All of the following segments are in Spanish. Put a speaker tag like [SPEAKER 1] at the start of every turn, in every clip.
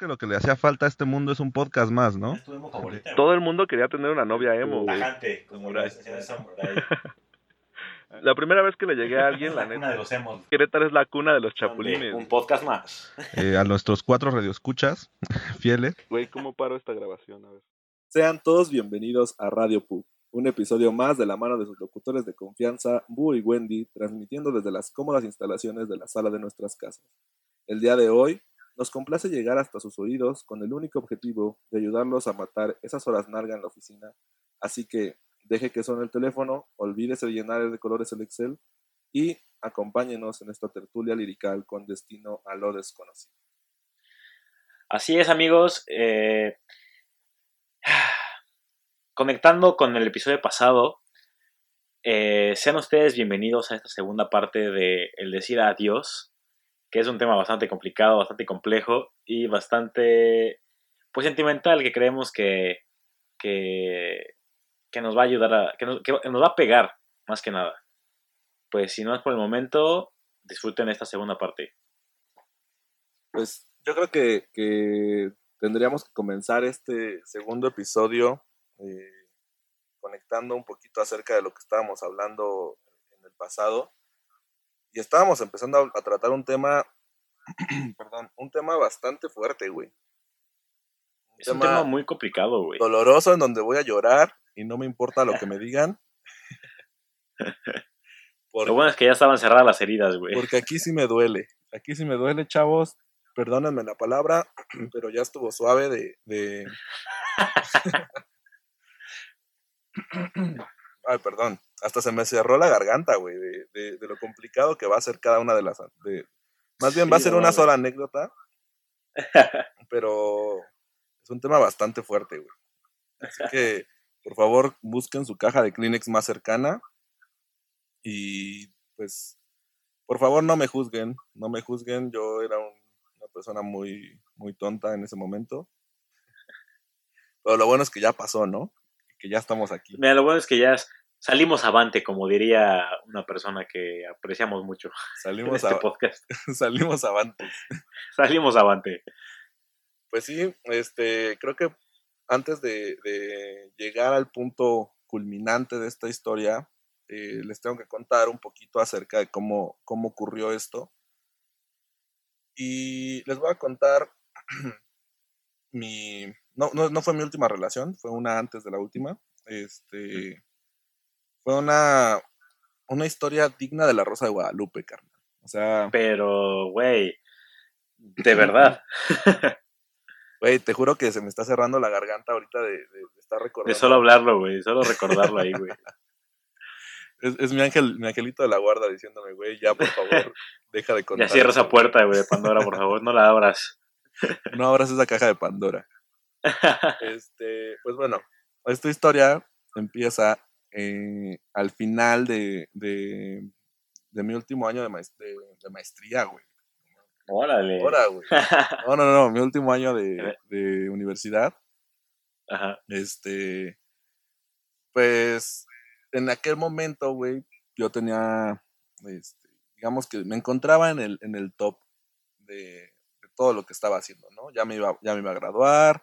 [SPEAKER 1] que lo que le hacía falta a este mundo es un podcast más, ¿no?
[SPEAKER 2] Es tu emo favorita,
[SPEAKER 3] Todo el mundo quería tener una novia emo, güey.
[SPEAKER 2] Tajante, como de Samurai.
[SPEAKER 3] La primera vez que le llegué a alguien, la
[SPEAKER 2] la cuna
[SPEAKER 3] neta,
[SPEAKER 2] de los emos.
[SPEAKER 3] Querétaro es la cuna de los chapulines.
[SPEAKER 2] Un podcast más.
[SPEAKER 1] Eh, a nuestros cuatro radioescuchas fieles.
[SPEAKER 3] Güey, ¿cómo paro esta grabación? A ver.
[SPEAKER 4] Sean todos bienvenidos a Radio Pub, un episodio más de la mano de sus locutores de confianza, Boo y Wendy, transmitiendo desde las cómodas instalaciones de la sala de nuestras casas. El día de hoy nos complace llegar hasta sus oídos con el único objetivo de ayudarlos a matar esas horas narga en la oficina, así que deje que suene el teléfono, olvídese de llenar de colores el Excel y acompáñenos en esta tertulia lirical con destino a lo desconocido.
[SPEAKER 2] Así es, amigos. eh, conectando con el episodio pasado, eh, sean ustedes bienvenidos a esta segunda parte de El decir adiós, que es un tema bastante complicado, bastante complejo y bastante pues sentimental que creemos que, que, nos va a ayudar a, que nos, que nos va a pegar más que nada. Pues si no es por el momento, disfruten esta segunda parte.
[SPEAKER 4] Pues yo creo que, que tendríamos que comenzar este segundo episodio eh, conectando un poquito acerca de lo que estábamos hablando en el pasado. Y estábamos empezando a, a tratar un tema, perdón, un tema bastante fuerte, güey.
[SPEAKER 2] Es un tema muy complicado, güey.
[SPEAKER 4] doloroso en donde voy a llorar y no me importa lo que me digan. Porque-
[SPEAKER 2] Lo bueno es que ya estaban cerradas las heridas, güey.
[SPEAKER 4] Porque aquí sí me duele. Aquí sí me duele, chavos. Perdónenme la palabra, pero ya estuvo suave de. de... Ay, perdón. Hasta se me cerró la garganta, güey, de, de- de lo complicado que va a ser cada una de las. de- Más bien va a ser una sola anécdota, pero es un tema bastante fuerte, güey. Así que, por favor, busquen su caja de Kleenex más cercana y, pues, por favor, no me juzguen, no me juzguen. Yo era un- una persona muy, muy tonta en ese momento. Pero lo bueno es que ya pasó, ¿no? Que ya estamos aquí.
[SPEAKER 2] Mira, lo bueno es que ya salimos avante, como diría una persona que apreciamos mucho en
[SPEAKER 4] Salimos,
[SPEAKER 2] este
[SPEAKER 4] a,
[SPEAKER 2] podcast.
[SPEAKER 4] salimos avantes.
[SPEAKER 2] Salimos avante.
[SPEAKER 4] Pues sí, este, creo que antes de, de llegar al punto culminante de esta historia, eh, les tengo que contar un poquito acerca de cómo, cómo ocurrió esto. Y les voy a contar mi... No, no, no fue mi última relación, fue una antes de la última. Este, fue una, una historia digna de la Rosa de Guadalupe, carnal. O sea,
[SPEAKER 2] Pero, güey, de verdad,
[SPEAKER 4] güey, te juro que se me está cerrando la garganta ahorita de, de- de estar recordando.
[SPEAKER 2] de solo hablarlo, güey, solo recordarlo ahí, güey.
[SPEAKER 4] Es, es mi ángel, mi angelito de la guarda diciéndome, güey, ya por favor, deja de contar.
[SPEAKER 2] Ya cierra esa puerta, güey, de Pandora, por favor, no la abras.
[SPEAKER 4] No abras esa caja de Pandora. Este, pues bueno, esta historia empieza eh, al final de, de, de mi último año de, maes- de- de maestría, güey.
[SPEAKER 2] Órale.
[SPEAKER 4] Ahora, güey. No, no, no, mi último año de, de universidad.
[SPEAKER 2] Ajá.
[SPEAKER 4] Este, pues, en aquel momento, güey, yo tenía, este, digamos que me encontraba en el, en el top de, de todo lo que estaba haciendo, ¿no? Ya me iba, ya me iba a graduar,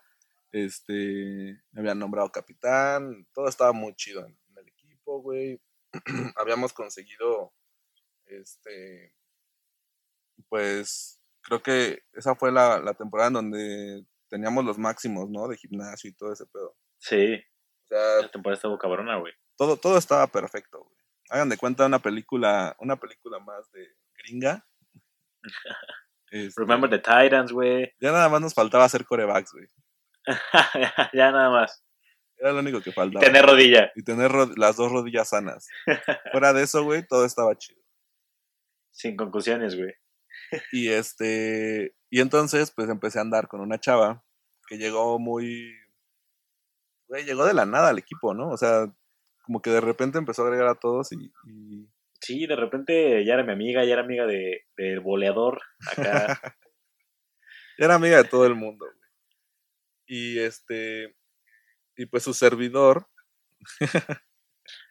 [SPEAKER 4] este, me habían nombrado capitán, todo estaba muy chido en, güey. Habíamos conseguido, este, pues, creo que esa fue la, la temporada en donde teníamos los máximos, ¿no? De gimnasio y todo ese pedo.
[SPEAKER 2] Sí,
[SPEAKER 4] O sea,
[SPEAKER 2] temporada estuvo cabrona, güey.
[SPEAKER 4] todo, todo estaba perfecto, güey. Hagan de cuenta una película, una película más de gringa. Este,
[SPEAKER 2] Remember the Titans, güey.
[SPEAKER 4] Ya nada más nos faltaba hacer corebacks, güey.
[SPEAKER 2] ya nada más.
[SPEAKER 4] Era lo único que faltaba.
[SPEAKER 2] Tener rodilla.
[SPEAKER 4] Y tener ro- las dos rodillas sanas. Fuera de eso, güey, todo estaba chido.
[SPEAKER 2] Sin conclusiones, güey.
[SPEAKER 4] Y este, y entonces, pues empecé a andar con una chava que llegó muy, güey, llegó de la nada al equipo, ¿no? O sea, como que de repente empezó a agregar a todos y, y
[SPEAKER 2] Sí, de repente ya era mi amiga, ya era amiga de, del boleador acá.
[SPEAKER 4] era amiga de todo el mundo, güey. Y este, y pues su servidor,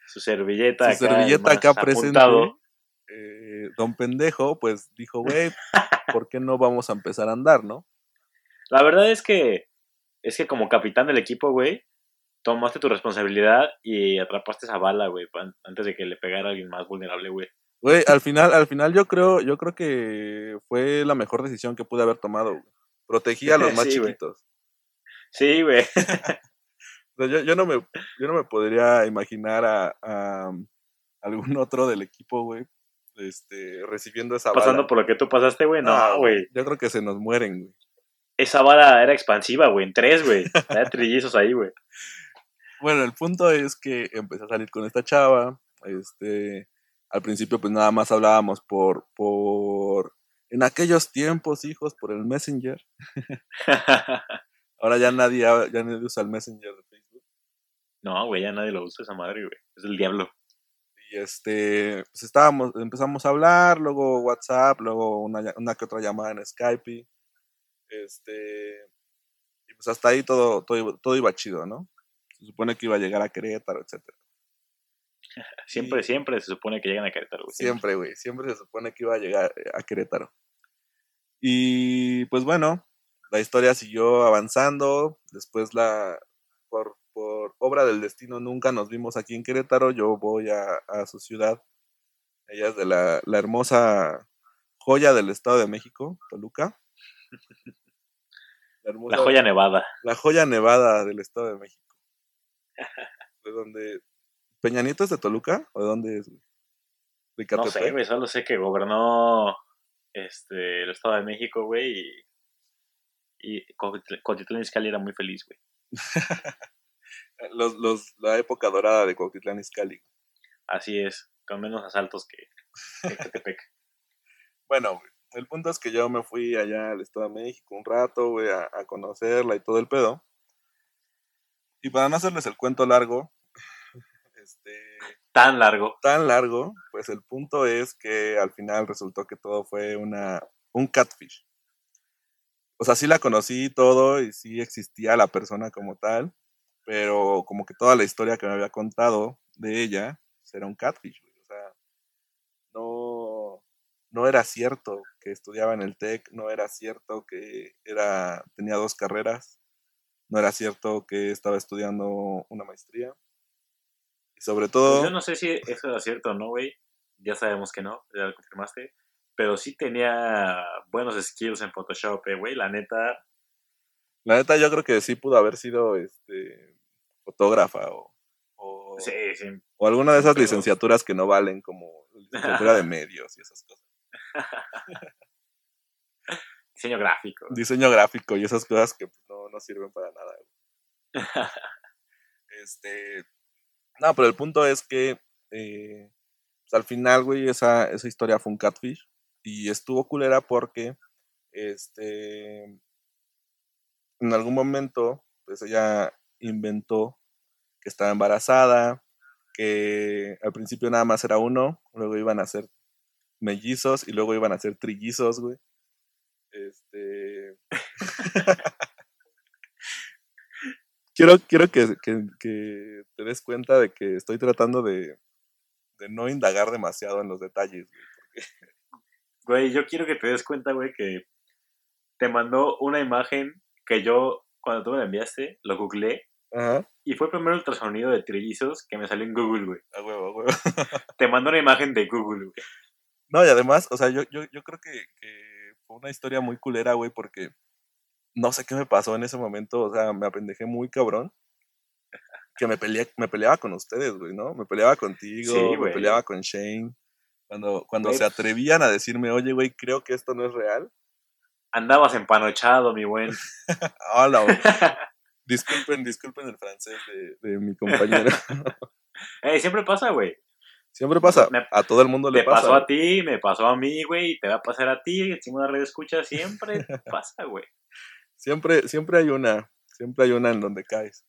[SPEAKER 2] Su servilleta
[SPEAKER 4] su
[SPEAKER 2] acá.
[SPEAKER 4] servilleta acá presente, eh, don pendejo, pues dijo, güey, ¿por qué no vamos a empezar a andar, no?
[SPEAKER 2] La verdad es que, es que como capitán del equipo, güey, tomaste tu responsabilidad y atrapaste esa bala, güey, antes de que le pegara a alguien más vulnerable, güey.
[SPEAKER 4] Güey, al final, al final yo creo, yo creo que fue la mejor decisión que pude haber tomado, güey. Protegí a los más
[SPEAKER 2] Sí,
[SPEAKER 4] chiquitos.
[SPEAKER 2] Sí, güey.
[SPEAKER 4] Yo, yo no me, yo no me podría imaginar a, a, um, algún otro del equipo, güey, este, recibiendo esa
[SPEAKER 2] Pasando
[SPEAKER 4] bala.
[SPEAKER 2] por lo que tú pasaste, güey. No, güey.
[SPEAKER 4] Yo creo que se nos mueren, güey.
[SPEAKER 2] Esa bala era expansiva, güey, en tres, güey. Había trillizos ahí, güey.
[SPEAKER 4] Bueno, el punto es que empecé a salir con esta chava. Este, al principio, pues nada más hablábamos por, por, en aquellos tiempos, hijos, por el Messenger. Ahora ya nadie, ya nadie usa el Messenger de.
[SPEAKER 2] No, güey, ya nadie lo usa esa madre, güey. Es el diablo.
[SPEAKER 4] Y este, pues estábamos, empezamos a hablar, luego WhatsApp, luego una, una que otra llamada en Skype. Este, y pues hasta ahí todo, todo, iba- todo iba chido, ¿no? Se supone que iba a llegar a Querétaro, etcétera.
[SPEAKER 2] Siempre,
[SPEAKER 4] Y-
[SPEAKER 2] siempre se supone que llegan a Querétaro, güey.
[SPEAKER 4] Siempre, güey. Siempre se supone que iba a llegar eh, a Querétaro. Y pues bueno, la historia siguió avanzando. Después la, por, por obra del destino, nunca nos vimos aquí en Querétaro. Yo voy a, a su ciudad. Ella es de la, la hermosa joya del Estado de México, Toluca. La, hermosa-
[SPEAKER 2] La joya nevada.
[SPEAKER 4] la joya nevada del Estado de México. ¿De dónde? ¿Peña Nieto es de Toluca? ¿O de dónde es? güey? ¿De
[SPEAKER 2] No sé, güey, solo sé que gobernó este, el Estado de México, güey, y, y Cuautitlán Izcalli era muy feliz, güey.
[SPEAKER 4] Los, los, la época dorada de Cuautitlán Izcalli.
[SPEAKER 2] Así es, con menos asaltos que, que Catepec.
[SPEAKER 4] Bueno, el punto es que yo me fui allá al Estado de México un rato, güey, a, a conocerla y todo el pedo. Y para no hacerles el cuento largo, este,
[SPEAKER 2] Tan largo.
[SPEAKER 4] tan largo, pues el punto es que al final resultó que todo fue una, un catfish. O sea, sí la conocí todo y sí existía la persona como tal, pero como que toda la historia que me había contado de ella pues, era un catfish, güey. O sea, no, no era cierto que estudiaba en el TEC, no era cierto que era, tenía dos carreras, no era cierto que estaba estudiando una maestría. Y sobre todo...
[SPEAKER 2] Pues yo no sé si eso era cierto o no, güey. Ya sabemos que no, ya lo confirmaste. Pero sí tenía buenos skills en Photoshop, eh, güey. La neta,
[SPEAKER 4] La neta, yo creo que sí pudo haber sido este fotógrafa o, o,
[SPEAKER 2] sí, sí.
[SPEAKER 4] o alguna de esas
[SPEAKER 2] pero-
[SPEAKER 4] licenciaturas que no valen, como licenciatura de medios y esas cosas.
[SPEAKER 2] Diseño gráfico.
[SPEAKER 4] Diseño gráfico y esas cosas que no, no sirven para nada. Este, no, pero el punto es que eh, pues, al final, güey, esa, esa historia fue un catfish y estuvo culera porque este en algún momento pues ella inventó que estaba embarazada, que al principio nada más era uno, luego iban a ser mellizos y luego iban a ser trillizos, güey. Este quiero, quiero que, te des cuenta de que estoy tratando de, de no indagar demasiado en los detalles, güey,
[SPEAKER 2] Güey, yo quiero que te des cuenta, güey, que te mandó una imagen que yo, cuando tú me la enviaste, lo googleé.
[SPEAKER 4] Ajá,
[SPEAKER 2] Y fue el primer ultrasonido de trillizos que me salió en Google, güey.
[SPEAKER 4] a huevo, a huevo.
[SPEAKER 2] Te mandó una imagen de Google, güey.
[SPEAKER 4] No, y además, o sea, yo, yo, yo creo que, que fue una historia muy culera, güey, porque no sé qué me pasó en ese momento, o sea, me apendejé muy cabrón. Que me, peleé, me peleaba con ustedes, güey, ¿no? Me peleaba contigo,
[SPEAKER 2] Sí,
[SPEAKER 4] me peleaba con Shane. Cuando, cuando se atrevían a decirme, oye, güey, creo que esto no es real.
[SPEAKER 2] Andabas empanochado, mi buen.
[SPEAKER 4] Hola. Disculpen, disculpen el francés de, de mi compañero.
[SPEAKER 2] Ey, siempre pasa, güey.
[SPEAKER 4] Siempre pasa,
[SPEAKER 2] Me-
[SPEAKER 4] a todo el mundo le
[SPEAKER 2] Te
[SPEAKER 4] pasa.
[SPEAKER 2] pasó a ti, me pasó a mí, güey, y te va a pasar a ti. Encima de la red escucha, siempre pasa, güey.
[SPEAKER 4] Siempre, siempre hay una, siempre hay una en donde caes.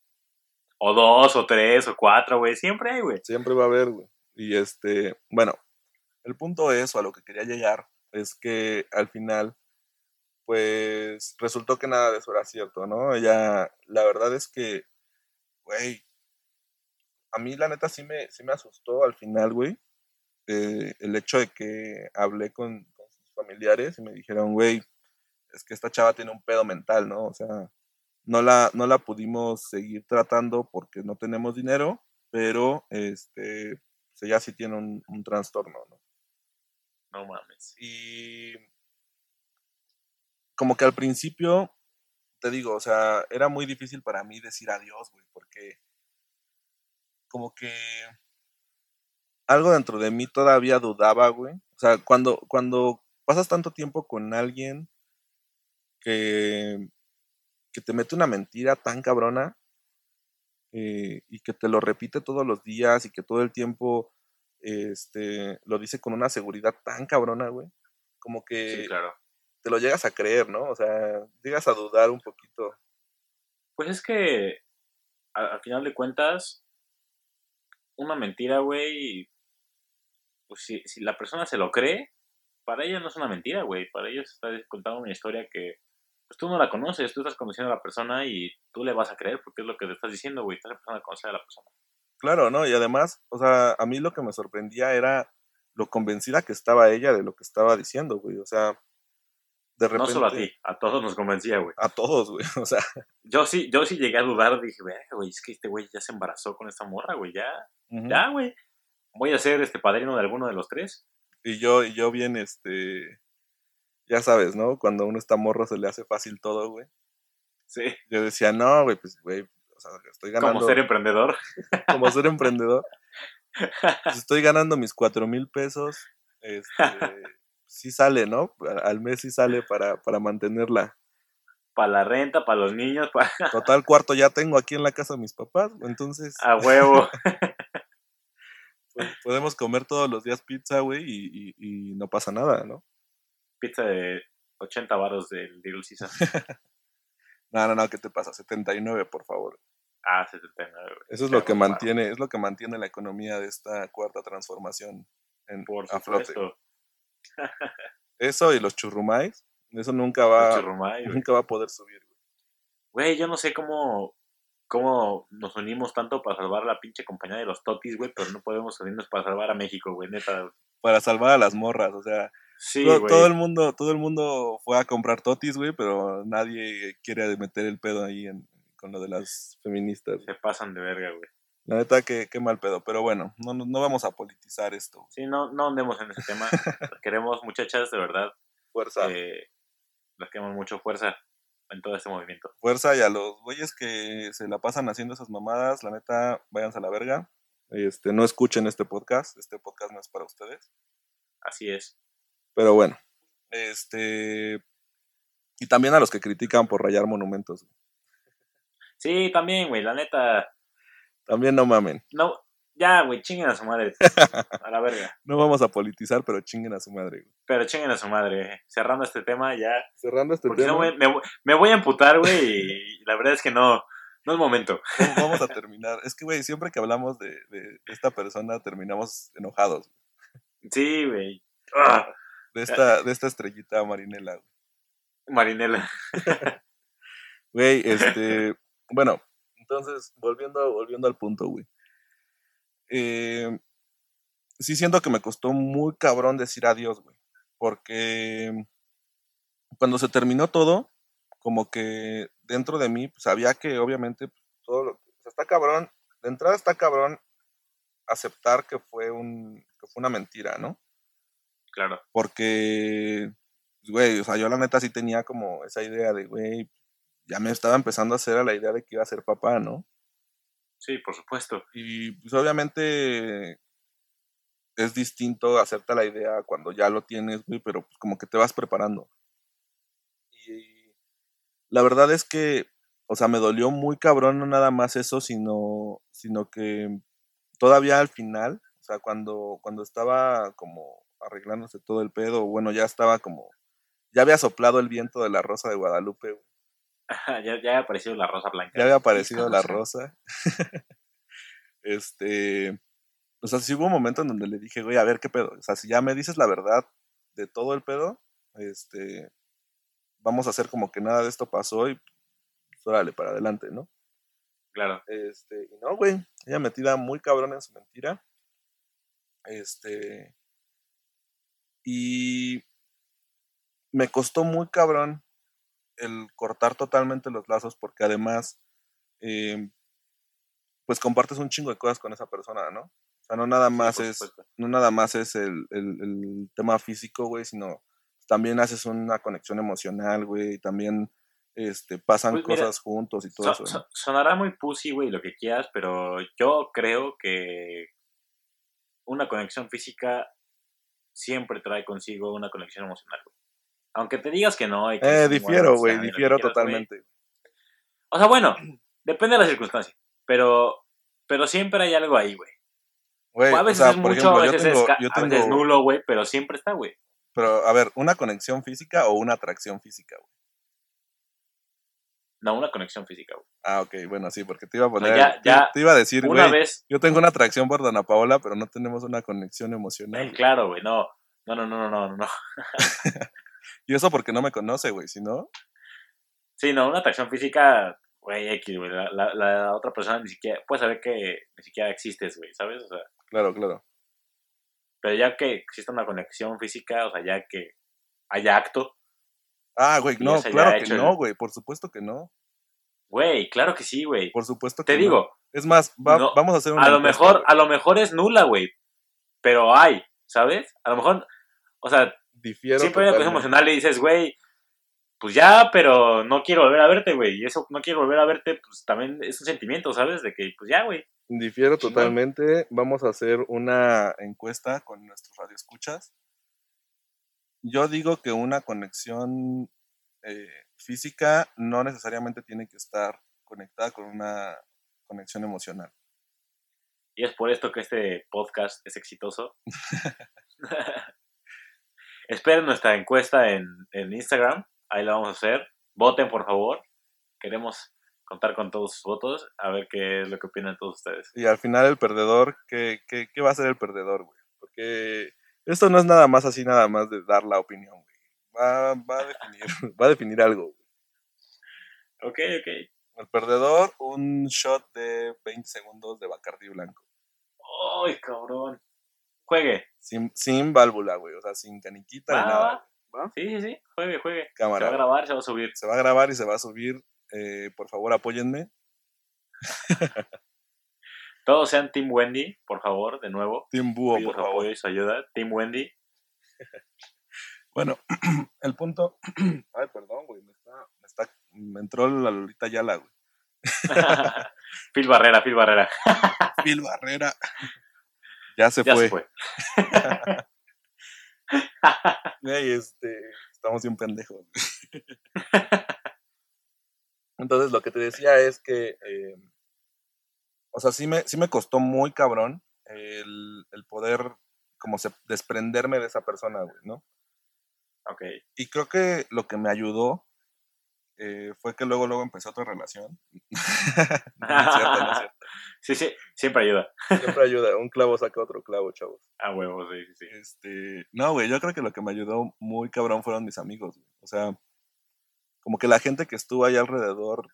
[SPEAKER 2] O dos, o tres, o cuatro, güey. Siempre hay, güey.
[SPEAKER 4] Siempre va a haber, güey. Y este, bueno, el punto es, o a lo que quería llegar, es que al final, pues resultó que nada de eso era cierto, ¿no? Ella, la verdad es que, güey, a mí la neta sí me, sí me asustó al final, güey, eh, el hecho de que hablé con, con sus familiares y me dijeron, güey, es que esta chava tiene un pedo mental, ¿no? O sea, no la, no la pudimos seguir tratando porque no tenemos dinero, pero este, pues ella sí tiene un, un trastorno, ¿no?
[SPEAKER 2] No mames.
[SPEAKER 4] Y como que al principio, te digo, o sea, era muy difícil para mí decir adiós, güey, porque como que algo dentro de mí todavía dudaba, güey. O sea, cuando, cuando pasas tanto tiempo con alguien que, que te mete una mentira tan cabrona eh, y que te lo repite todos los días y que todo el tiempo este, lo dice con una seguridad tan cabrona, güey. Como que
[SPEAKER 2] Sí, claro.
[SPEAKER 4] Te lo llegas a creer, ¿no? O sea, llegas a dudar un poquito.
[SPEAKER 2] Pues es que, al final de cuentas, una mentira, güey, pues si, si la persona se lo cree, para ella no es una mentira, güey. Para ella se está contando una historia que, pues tú no la conoces, tú estás conociendo a la persona y tú le vas a creer porque es lo que te estás diciendo, güey. Estás empezando a conocer a la persona.
[SPEAKER 4] Claro, ¿no? Y además, o sea, a mí lo que me sorprendía era lo convencida que estaba ella de lo que estaba diciendo, güey. O sea, de repente...
[SPEAKER 2] No solo a ti, a todos nos convencía, güey.
[SPEAKER 4] A todos, güey. O sea,
[SPEAKER 2] Yo sí, yo sí llegué a dudar, dije, güey, es que este güey ya se embarazó con esta morra, güey, ya, ya, güey. Voy a ser este padrino de alguno de los tres.
[SPEAKER 4] y yo, y yo bien, este... Ya sabes, ¿no? Cuando uno está morro se le hace fácil todo, güey.
[SPEAKER 2] Sí.
[SPEAKER 4] Yo decía, no, güey, pues, güey, o sea, estoy ganando...
[SPEAKER 2] Como ser emprendedor.
[SPEAKER 4] como ser emprendedor. Pues estoy ganando mis cuatro mil pesos. Este, sí sale, ¿no? Al mes sí sale para, para mantenerla.
[SPEAKER 2] para la renta, para los niños, para
[SPEAKER 4] Total cuarto ya tengo aquí en la casa de mis papás. Entonces
[SPEAKER 2] a huevo.
[SPEAKER 4] pues, podemos comer todos los días pizza, güey, y, y- y no pasa nada, ¿no?
[SPEAKER 2] Pizza de 80 varos del Little Caesar.
[SPEAKER 4] No, no, no, ¿qué te pasa? 79, por favor.
[SPEAKER 2] Ah, 79, güey.
[SPEAKER 4] Eso es lo que mantiene, es lo que mantiene la economía de esta cuarta transformación en,
[SPEAKER 2] Por
[SPEAKER 4] a flote. Eso y los churrumais, eso nunca va, nunca va a poder subir, güey.
[SPEAKER 2] Güey, yo no sé cómo, cómo nos unimos tanto para salvar la pinche compañía de los Totis, güey, pero no podemos unirnos para salvar a México, güey, neta.
[SPEAKER 4] Para salvar a las morras, o sea,
[SPEAKER 2] Sí,
[SPEAKER 4] todo, todo el mundo, todo el mundo fue a comprar totis, güey, pero nadie quiere meter el pedo ahí en- con lo de las feministas.
[SPEAKER 2] Se pasan de verga, güey.
[SPEAKER 4] La neta, qué, qué mal pedo. Pero bueno, no, no, no vamos a politizar esto.
[SPEAKER 2] Sí, no, no andemos en ese tema. Queremos, muchachas, de verdad.
[SPEAKER 4] Fuerza.
[SPEAKER 2] Eh, las queremos mucho fuerza en todo este movimiento.
[SPEAKER 4] Fuerza y a los güeyes que se la pasan haciendo esas mamadas, la neta, váyanse a la verga. Este, no escuchen este podcast. Este podcast no es para ustedes.
[SPEAKER 2] Así es.
[SPEAKER 4] Pero bueno. Este. Y también a los que critican por rayar monumentos.
[SPEAKER 2] Sí, también, güey, la neta.
[SPEAKER 4] También no mamen.
[SPEAKER 2] No, ya, güey, chinguen a su madre. A la verga.
[SPEAKER 4] No vamos a politizar, pero chinguen a su madre. güey.
[SPEAKER 2] Pero chinguen a su madre. eh. Cerrando este tema ya.
[SPEAKER 4] Cerrando este
[SPEAKER 2] Porque
[SPEAKER 4] tema.
[SPEAKER 2] no, me, me voy- me voy a emputar, güey, y la verdad es que no, no es momento.
[SPEAKER 4] ¿Cómo vamos a terminar? Es que, güey, siempre que hablamos de, esta persona terminamos enojados.
[SPEAKER 2] Sí, güey. Ah,
[SPEAKER 4] De esta, de esta estrellita marinela. güey.
[SPEAKER 2] Marinela.
[SPEAKER 4] Güey, este. bueno, entonces, volviendo, volviendo al punto, güey. Eh, sí siento que me costó muy cabrón decir adiós, güey. Porque cuando se terminó todo, como que dentro de mí, pues sabía que obviamente pues, todo lo, o sea, está cabrón. De entrada está cabrón aceptar que fue un que fue una mentira, ¿no?
[SPEAKER 2] Claro.
[SPEAKER 4] Porque, pues, güey, o sea, yo la neta sí tenía como esa idea de, güey, ya me estaba empezando a hacer a la idea de que iba a ser papá, ¿no?
[SPEAKER 2] Sí, por supuesto.
[SPEAKER 4] Y pues obviamente es distinto hacerte la idea cuando ya lo tienes, güey, pero pues como que te vas preparando. Y la verdad es que, o sea, me dolió muy cabrón no nada más eso, sino, sino que todavía al final, o sea, cuando, cuando estaba como arreglándose todo el pedo, bueno, ya estaba como, ya había soplado el viento de la rosa de Guadalupe, güey.
[SPEAKER 2] ya, ya ha aparecido la rosa blanca.
[SPEAKER 4] Ya había aparecido la rosa. este. O sea, sí hubo un momento en donde le dije, güey, a ver qué pedo. O sea, si ya me dices la verdad de todo el pedo, este. Vamos a hacer como que nada de esto pasó y. Pues, órale, para adelante, ¿no?
[SPEAKER 2] Claro.
[SPEAKER 4] Este. Y no, güey. Ella metida muy cabrón en su mentira. Este. Y. Me costó muy cabrón el cortar totalmente los lazos porque además, eh, pues compartes un chingo de cosas con esa persona, ¿no? O sea, no nada más es, no nada más es el, el- el tema físico, güey, sino también haces una conexión emocional, güey, y también este, pasan
[SPEAKER 2] Pues mira,
[SPEAKER 4] cosas juntos y todo
[SPEAKER 2] So-
[SPEAKER 4] eso.
[SPEAKER 2] sonará muy pussy, güey, lo que quieras, pero yo creo que una conexión física siempre trae consigo una conexión emocional, güey. Aunque te digas que no. y que
[SPEAKER 4] Eh, difiero, güey, difiero
[SPEAKER 2] quieras,
[SPEAKER 4] totalmente.
[SPEAKER 2] O sea, bueno, depende de la circunstancia, pero, pero siempre hay algo ahí, güey. A
[SPEAKER 4] o
[SPEAKER 2] veces
[SPEAKER 4] sea,
[SPEAKER 2] es mucho,
[SPEAKER 4] ejemplo,
[SPEAKER 2] a veces,
[SPEAKER 4] tengo,
[SPEAKER 2] es, a veces
[SPEAKER 4] tengo,
[SPEAKER 2] nulo, güey, pero siempre está, güey.
[SPEAKER 4] pero a ver, ¿una conexión física o una atracción física, güey?
[SPEAKER 2] No, una conexión física, güey.
[SPEAKER 4] Ah, ok, bueno, sí, porque te iba a poner,
[SPEAKER 2] ya-
[SPEAKER 4] te,
[SPEAKER 2] ya
[SPEAKER 4] te iba a decir,
[SPEAKER 2] Una
[SPEAKER 4] güey,
[SPEAKER 2] vez,
[SPEAKER 4] yo tengo una atracción por Dana Paola, pero no tenemos una conexión emocional.
[SPEAKER 2] eh, claro, güey, no. No, no, no, no, no, no.
[SPEAKER 4] Y eso porque no me conoce, güey, si no,
[SPEAKER 2] Sí, no, una atracción física, güey, X, güey. La, la, la otra persona ni siquiera, puede saber que ni siquiera existes, güey, ¿sabes? O sea,
[SPEAKER 4] claro, claro.
[SPEAKER 2] pero ya que existe una conexión física, o sea, ya que haya acto,
[SPEAKER 4] Ah, güey, no, claro que no, güey, por supuesto que no,
[SPEAKER 2] güey, claro que sí, güey.
[SPEAKER 4] por supuesto que
[SPEAKER 2] Te
[SPEAKER 4] no.
[SPEAKER 2] digo,
[SPEAKER 4] Es más, va-
[SPEAKER 2] no,
[SPEAKER 4] vamos a hacer una
[SPEAKER 2] a lo mejor, a lo mejor es nula, güey, pero hay, ¿sabes? A lo mejor, o sea,
[SPEAKER 4] Difiero
[SPEAKER 2] siempre hay una cosa
[SPEAKER 4] totalmente.
[SPEAKER 2] emocional y dices, güey, pues ya, pero no quiero volver a verte, güey. Y eso, no quiero volver a verte, pues también es un sentimiento, ¿sabes? De que, pues ya, güey.
[SPEAKER 4] Difiero totalmente. Vamos a hacer una encuesta con nuestros radioescuchas. Yo digo que una conexión eh, física no necesariamente tiene que estar conectada con una conexión emocional.
[SPEAKER 2] Y es por esto que este podcast es exitoso. Esperen nuestra encuesta en, en Instagram. Ahí la vamos a hacer. Voten, por favor. Queremos contar con todos sus votos. A ver qué es lo que opinan todos ustedes.
[SPEAKER 4] Y al final el perdedor, ¿qué, qué, qué va a ser el perdedor, güey? Porque esto no es nada más así, nada más de dar la opinión, güey. Va, va, a, definir, va a definir algo. güey.
[SPEAKER 2] Ok, ok.
[SPEAKER 4] El perdedor, un shot de 20 segundos de Bacardi blanco.
[SPEAKER 2] ¡Ay, cabrón! Juegue.
[SPEAKER 4] Sin, sin válvula, güey. O sea, sin caniquita ni nada.
[SPEAKER 2] Sí, sí, sí. Juegue, juegue. Se
[SPEAKER 4] Cámara.
[SPEAKER 2] va a grabar, se va a subir.
[SPEAKER 4] Se va a grabar y se va a subir. Eh, por favor, apóyenme.
[SPEAKER 2] Todos sean Team Wendy, por favor, de nuevo.
[SPEAKER 4] Team Búho,
[SPEAKER 2] Pido
[SPEAKER 4] por
[SPEAKER 2] su apoyo
[SPEAKER 4] favor.
[SPEAKER 2] y su ayuda. Team Wendy.
[SPEAKER 4] Bueno, el punto. Ay, perdón, güey. Me, está, me, está, me entró la Lolita Yala, güey.
[SPEAKER 2] Phil Barrera, Phil Barrera.
[SPEAKER 4] Phil Barrera. Ya se
[SPEAKER 2] Ya
[SPEAKER 4] fue.
[SPEAKER 2] se fue.
[SPEAKER 4] Güey, este, estamos bien pendejos. Entonces, lo que te decía es que, eh, o sea, sí me, sí me costó muy cabrón el, el poder como se, desprenderme de esa persona, güey, ¿no?
[SPEAKER 2] Ok.
[SPEAKER 4] Y creo que lo que me ayudó eh, fue que luego, luego empecé otra relación. no, es cierto, no es.
[SPEAKER 2] Sí, sí, siempre ayuda.
[SPEAKER 4] Siempre ayuda, un clavo saca otro clavo, chavos.
[SPEAKER 2] A huevo, sí, sí, sí.
[SPEAKER 4] Este, no, güey, yo creo que lo que me ayudó muy cabrón fueron mis amigos, güey. O sea, como que la gente que estuvo ahí alrededor,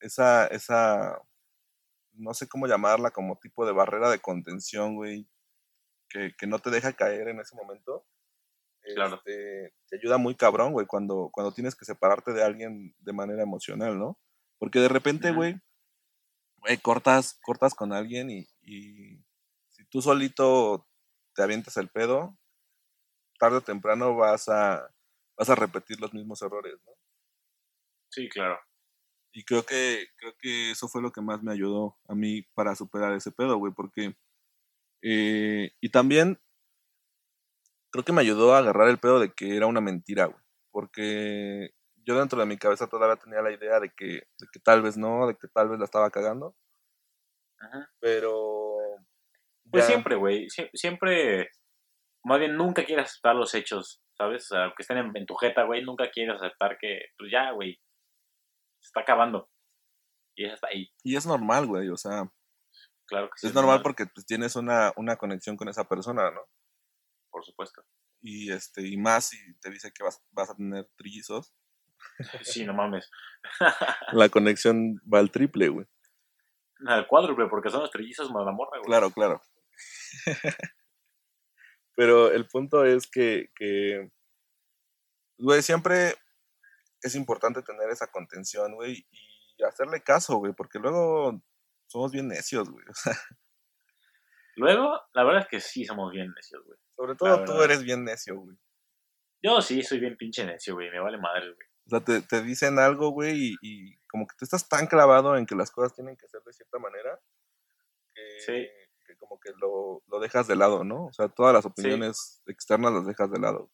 [SPEAKER 4] esa, esa, no sé cómo llamarla, como tipo de barrera de contención, güey, que, que no te deja caer en ese momento.
[SPEAKER 2] Claro.
[SPEAKER 4] Este, te ayuda muy cabrón, güey, cuando, cuando tienes que separarte de alguien de manera emocional, ¿no? Porque de repente, güey, güey, cortas, cortas con alguien y, y si tú solito te avientas el pedo, tarde o temprano vas a, vas a repetir los mismos errores, ¿no?
[SPEAKER 2] Sí, claro.
[SPEAKER 4] Y creo que, creo que eso fue lo que más me ayudó a mí para superar ese pedo, güey, porque... eh, y también creo que me ayudó a agarrar el pedo de que era una mentira, güey. Porque yo dentro de mi cabeza todavía tenía la idea de que, de que tal vez no, de que tal vez la estaba cagando,
[SPEAKER 2] Ajá.
[SPEAKER 4] pero...
[SPEAKER 2] Pues
[SPEAKER 4] ya-
[SPEAKER 2] siempre, güey. sie- siempre, más bien, nunca quieres aceptar los hechos, ¿sabes? O sea, aunque estén en, en tu jeta, güey, nunca quieres aceptar que, pues ya, güey, se está acabando. Y eso está ahí.
[SPEAKER 4] Y es normal, güey, o sea,
[SPEAKER 2] Claro que sí.
[SPEAKER 4] es normal porque pues, tienes una, una conexión con esa persona, ¿no?
[SPEAKER 2] Por supuesto.
[SPEAKER 4] Y, este, y más si te dice que vas, vas a tener trillizos,
[SPEAKER 2] Sí, no mames.
[SPEAKER 4] la conexión va al triple, güey.
[SPEAKER 2] Al cuádruple, porque son los trillizos más la morra, güey.
[SPEAKER 4] Claro, claro. Pero el punto es que, que güey, siempre, es importante tener esa contención, güey, y hacerle caso, güey, porque luego somos bien necios, güey. O sea,
[SPEAKER 2] Luego, la verdad es que sí somos bien necios, güey.
[SPEAKER 4] sobre todo tú eres bien necio, güey.
[SPEAKER 2] Yo sí soy bien pinche necio, güey. Me vale madre, güey.
[SPEAKER 4] O sea, te, te dicen algo, güey, y, y como que tú estás tan clavado en que las cosas tienen que ser de cierta manera que,
[SPEAKER 2] Sí.
[SPEAKER 4] que como que lo, lo dejas de lado, ¿no? O sea, todas las opiniones externas las dejas de lado.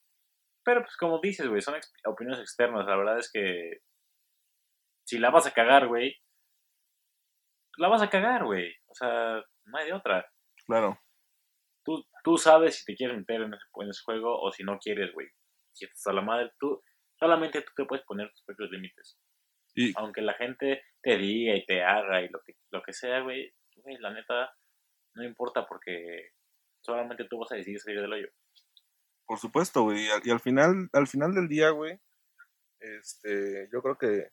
[SPEAKER 2] Pero pues como dices, güey, son ex- opiniones externas. La verdad es que si la vas a cagar, güey, la vas a cagar, güey. O sea, no hay de otra.
[SPEAKER 4] Claro.
[SPEAKER 2] Tú, tú sabes si te quieres meter en ese, en ese juego o si no quieres, güey. Si estás a la madre, tú, solamente tú te puedes poner tus propios límites.
[SPEAKER 4] Y
[SPEAKER 2] Aunque la gente te diga y te haga y lo que, lo que sea, güey, güey, la neta, no importa porque solamente tú vas a decidir salir del hoyo.
[SPEAKER 4] por supuesto, güey, y al, y al final, al final del día, güey, este, yo creo que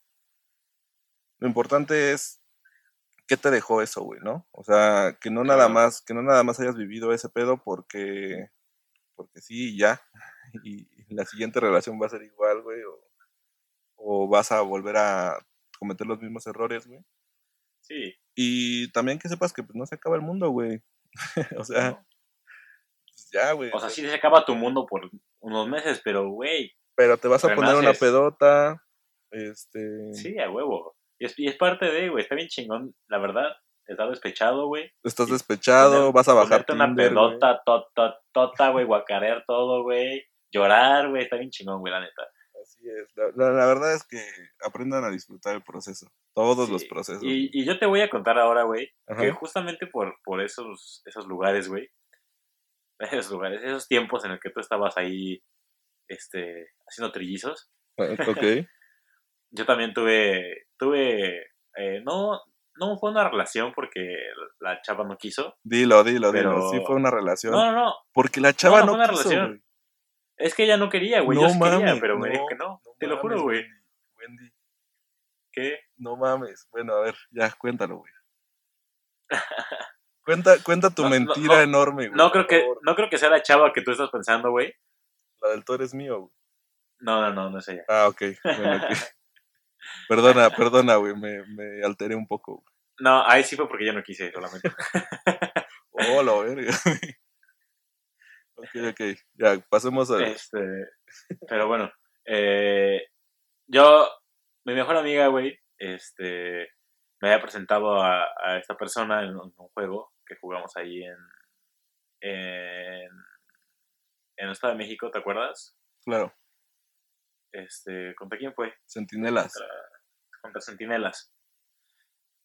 [SPEAKER 4] lo importante es qué te dejó eso, güey, ¿no? O sea, que no nada más, que no nada más hayas vivido ese pedo porque, porque sí ya, y la siguiente relación va a ser igual, güey, o, o vas a volver a cometer los mismos errores, güey.
[SPEAKER 2] Sí,
[SPEAKER 4] Y también que sepas que pues, no se acaba el mundo, güey. o sea,
[SPEAKER 2] ¿no?
[SPEAKER 4] pues, ya, güey.
[SPEAKER 2] O sea, sí se acaba tu mundo por unos meses, pero, güey,
[SPEAKER 4] Pero te vas a poner una pedota, este...
[SPEAKER 2] sí, a huevo. Y es, y es parte de, güey, está bien chingón, la verdad, estar despechado, güey.
[SPEAKER 4] Estás despechado, vas a bajar
[SPEAKER 2] ponerte una pedota, tot, tot, tota, güey, guacarear todo, güey. Llorar, güey, está bien chingón, güey, la neta.
[SPEAKER 4] Así es. La, la- la verdad es que aprendan a disfrutar el proceso. Todos los procesos.
[SPEAKER 2] Y, y yo te voy a contar ahora, güey, que justamente por, por esos, esos lugares, güey, esos lugares, esos tiempos en el que tú estabas ahí, este, haciendo trillizos,
[SPEAKER 4] ok.
[SPEAKER 2] yo también tuve, tuve, eh, no, no fue una relación porque la chava no quiso.
[SPEAKER 4] Dilo, dilo,
[SPEAKER 2] Pero-
[SPEAKER 4] dilo. Sí fue una relación.
[SPEAKER 2] No, no, no,
[SPEAKER 4] Porque la chava
[SPEAKER 2] no
[SPEAKER 4] no,
[SPEAKER 2] fue una
[SPEAKER 4] quiso,
[SPEAKER 2] relación. Es que ella no quería, güey,
[SPEAKER 4] no
[SPEAKER 2] yo sí quería,
[SPEAKER 4] mames,
[SPEAKER 2] pero me
[SPEAKER 4] no,
[SPEAKER 2] dijo que no,
[SPEAKER 4] no
[SPEAKER 2] te lo juro, güey.
[SPEAKER 4] Wendy,
[SPEAKER 2] ¿Qué?
[SPEAKER 4] no mames. Bueno, a ver, ya, cuéntalo, güey. Cuenta, cuenta tu mentira
[SPEAKER 2] no,
[SPEAKER 4] enorme, güey.
[SPEAKER 2] No creo que, no creo que sea la chava que tú estás pensando, güey.
[SPEAKER 4] La del tú eres mío, güey.
[SPEAKER 2] No, no, no, no es ella.
[SPEAKER 4] Ah, ok. Bueno, ok. Perdona, perdona, güey. Me, me alteré un poco, güey.
[SPEAKER 2] No, ahí sí fue porque yo no quise, solamente.
[SPEAKER 4] Oh, la verga. Ok, ok. Ya, pasemos a.
[SPEAKER 2] Este, pero bueno, eh, yo, mi mejor amiga, güey, este, me había presentado a, a esta persona en un, un juego que jugamos ahí en, en, en el Estado de México, ¿te acuerdas?
[SPEAKER 4] Claro,
[SPEAKER 2] Este, ¿contra quién fue?
[SPEAKER 4] centinelas.
[SPEAKER 2] Contra, contra Centinelas.